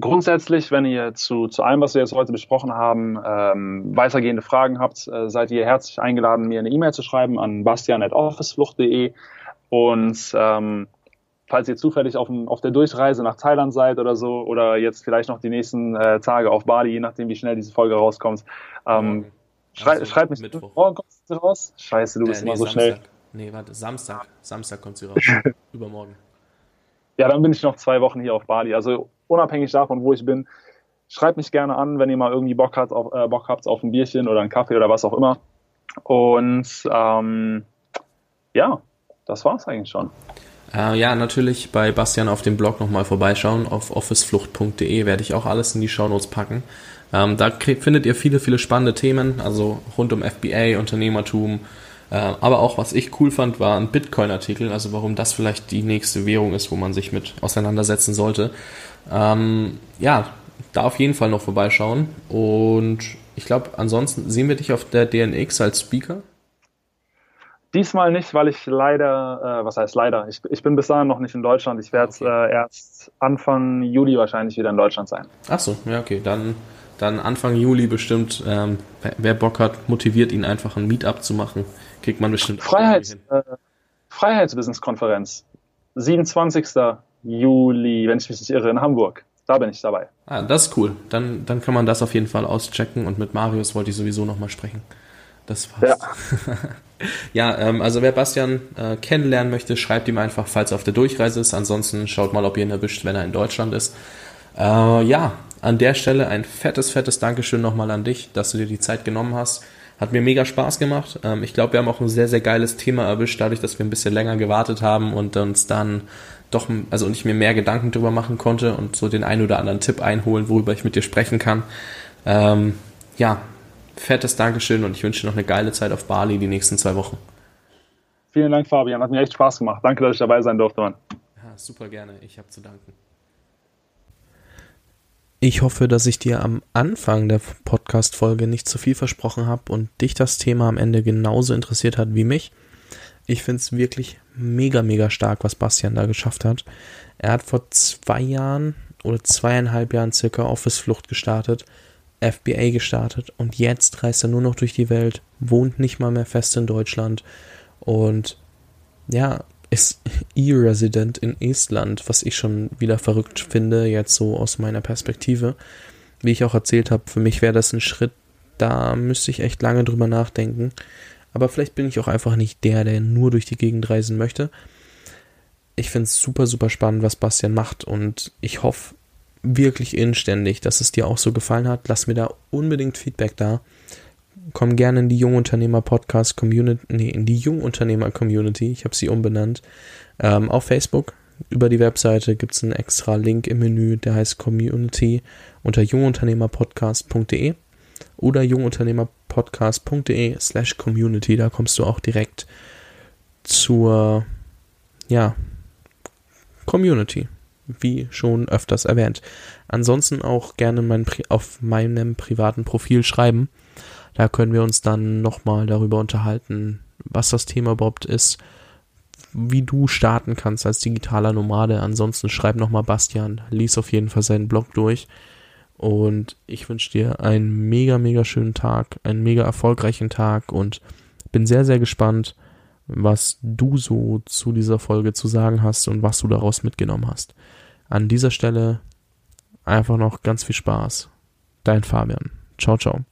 Grundsätzlich, wenn ihr zu, zu allem, was wir jetzt heute besprochen haben, ähm, weitergehende Fragen habt, äh, seid ihr herzlich eingeladen, mir eine E-Mail zu schreiben an bastian.officeflucht.de und ähm, falls ihr zufällig auf, auf der Durchreise nach Thailand seid oder so oder jetzt vielleicht noch die nächsten äh, Tage auf Bali, je nachdem, wie schnell diese Folge rauskommt, ähm, schrei also schreibt mich. Mittwoch. Morgen kommt sie raus? Scheiße, du bist äh, nee, immer so Samstag. schnell. Nee, warte, Samstag. Samstag kommt sie raus. [laughs] Übermorgen. Ja, dann bin ich noch zwei Wochen hier auf Bali. Also unabhängig davon, wo ich bin, schreibt mich gerne an, wenn ihr mal irgendwie Bock habt auf, äh, Bock habt auf ein Bierchen oder einen Kaffee oder was auch immer. Und ähm, ja, das war's eigentlich schon. Äh, ja, natürlich bei Bastian auf dem Blog nochmal vorbeischauen. Auf officeflucht.de werde ich auch alles in die Shownotes packen. Ähm, da findet ihr viele, viele spannende Themen, also rund um FBA, Unternehmertum, aber auch, was ich cool fand, war ein Bitcoin-Artikel, also warum das vielleicht die nächste Währung ist, wo man sich mit auseinandersetzen sollte. Ähm, ja, da auf jeden Fall noch vorbeischauen. Und ich glaube, ansonsten sehen wir dich auf der DNX als Speaker. Diesmal nicht, weil ich leider, äh, was heißt leider, ich, ich bin bis dahin noch nicht in Deutschland. Ich werde okay. äh, erst Anfang Juli wahrscheinlich wieder in Deutschland sein. Ach so, ja, okay. Dann dann Anfang Juli bestimmt, ähm, wer Bock hat, motiviert ihn einfach ein Meetup zu machen. Kriegt man bestimmt. Freiheits, äh, Freiheitsbusiness-Konferenz. 27. Juli, wenn ich mich nicht irre, in Hamburg. Da bin ich dabei. Ah, das ist cool. Dann, dann kann man das auf jeden Fall auschecken und mit Marius wollte ich sowieso nochmal sprechen. Das war's. Ja, [laughs] ja ähm, also wer Bastian äh, kennenlernen möchte, schreibt ihm einfach, falls er auf der Durchreise ist. Ansonsten schaut mal, ob ihr ihn erwischt, wenn er in Deutschland ist. Äh, ja, an der Stelle ein fettes, fettes Dankeschön nochmal an dich, dass du dir die Zeit genommen hast. Hat mir mega Spaß gemacht. Ähm, ich glaube, wir haben auch ein sehr, sehr geiles Thema erwischt, dadurch, dass wir ein bisschen länger gewartet haben und uns dann doch, also und ich mir mehr Gedanken drüber machen konnte und so den einen oder anderen Tipp einholen, worüber ich mit dir sprechen kann. Ähm, ja, fettes Dankeschön und ich wünsche dir noch eine geile Zeit auf Bali die nächsten zwei Wochen. Vielen Dank, Fabian. Hat mir echt Spaß gemacht. Danke, dass ich dabei sein durfte, Mann. Ja, super gerne. Ich habe zu danken. Ich hoffe, dass ich dir am Anfang der Podcast-Folge nicht zu viel versprochen habe und dich das Thema am Ende genauso interessiert hat wie mich. Ich finde es wirklich mega, mega stark, was Bastian da geschafft hat. Er hat vor zwei Jahren oder zweieinhalb Jahren circa Office Flucht gestartet, FBA gestartet und jetzt reist er nur noch durch die Welt, wohnt nicht mal mehr fest in Deutschland und ja, ist E-Resident in Estland, was ich schon wieder verrückt finde, jetzt so aus meiner Perspektive. Wie ich auch erzählt habe, für mich wäre das ein Schritt, da müsste ich echt lange drüber nachdenken. Aber vielleicht bin ich auch einfach nicht der, der nur durch die Gegend reisen möchte. Ich finde es super, super spannend, was Bastian macht und ich hoffe wirklich inständig, dass es dir auch so gefallen hat. Lass mir da unbedingt Feedback da. Komm gerne in die Jungunternehmer Podcast Community, nee, in die Jungunternehmer Community. Ich habe sie umbenannt. Ähm, auf Facebook über die Webseite gibt es einen extra Link im Menü, der heißt Community unter jungunternehmerpodcast.de oder jungunternehmerpodcast.de slash community. Da kommst du auch direkt zur, ja, Community, wie schon öfters erwähnt. Ansonsten auch gerne mein, auf meinem privaten Profil schreiben. Da können wir uns dann nochmal darüber unterhalten, was das Thema überhaupt ist, wie du starten kannst als digitaler Nomade. Ansonsten schreib nochmal Bastian, lies auf jeden Fall seinen Blog durch. Und ich wünsche dir einen mega, mega schönen Tag, einen mega erfolgreichen Tag und bin sehr, sehr gespannt, was du so zu dieser Folge zu sagen hast und was du daraus mitgenommen hast. An dieser Stelle einfach noch ganz viel Spaß. Dein Fabian. Ciao, ciao.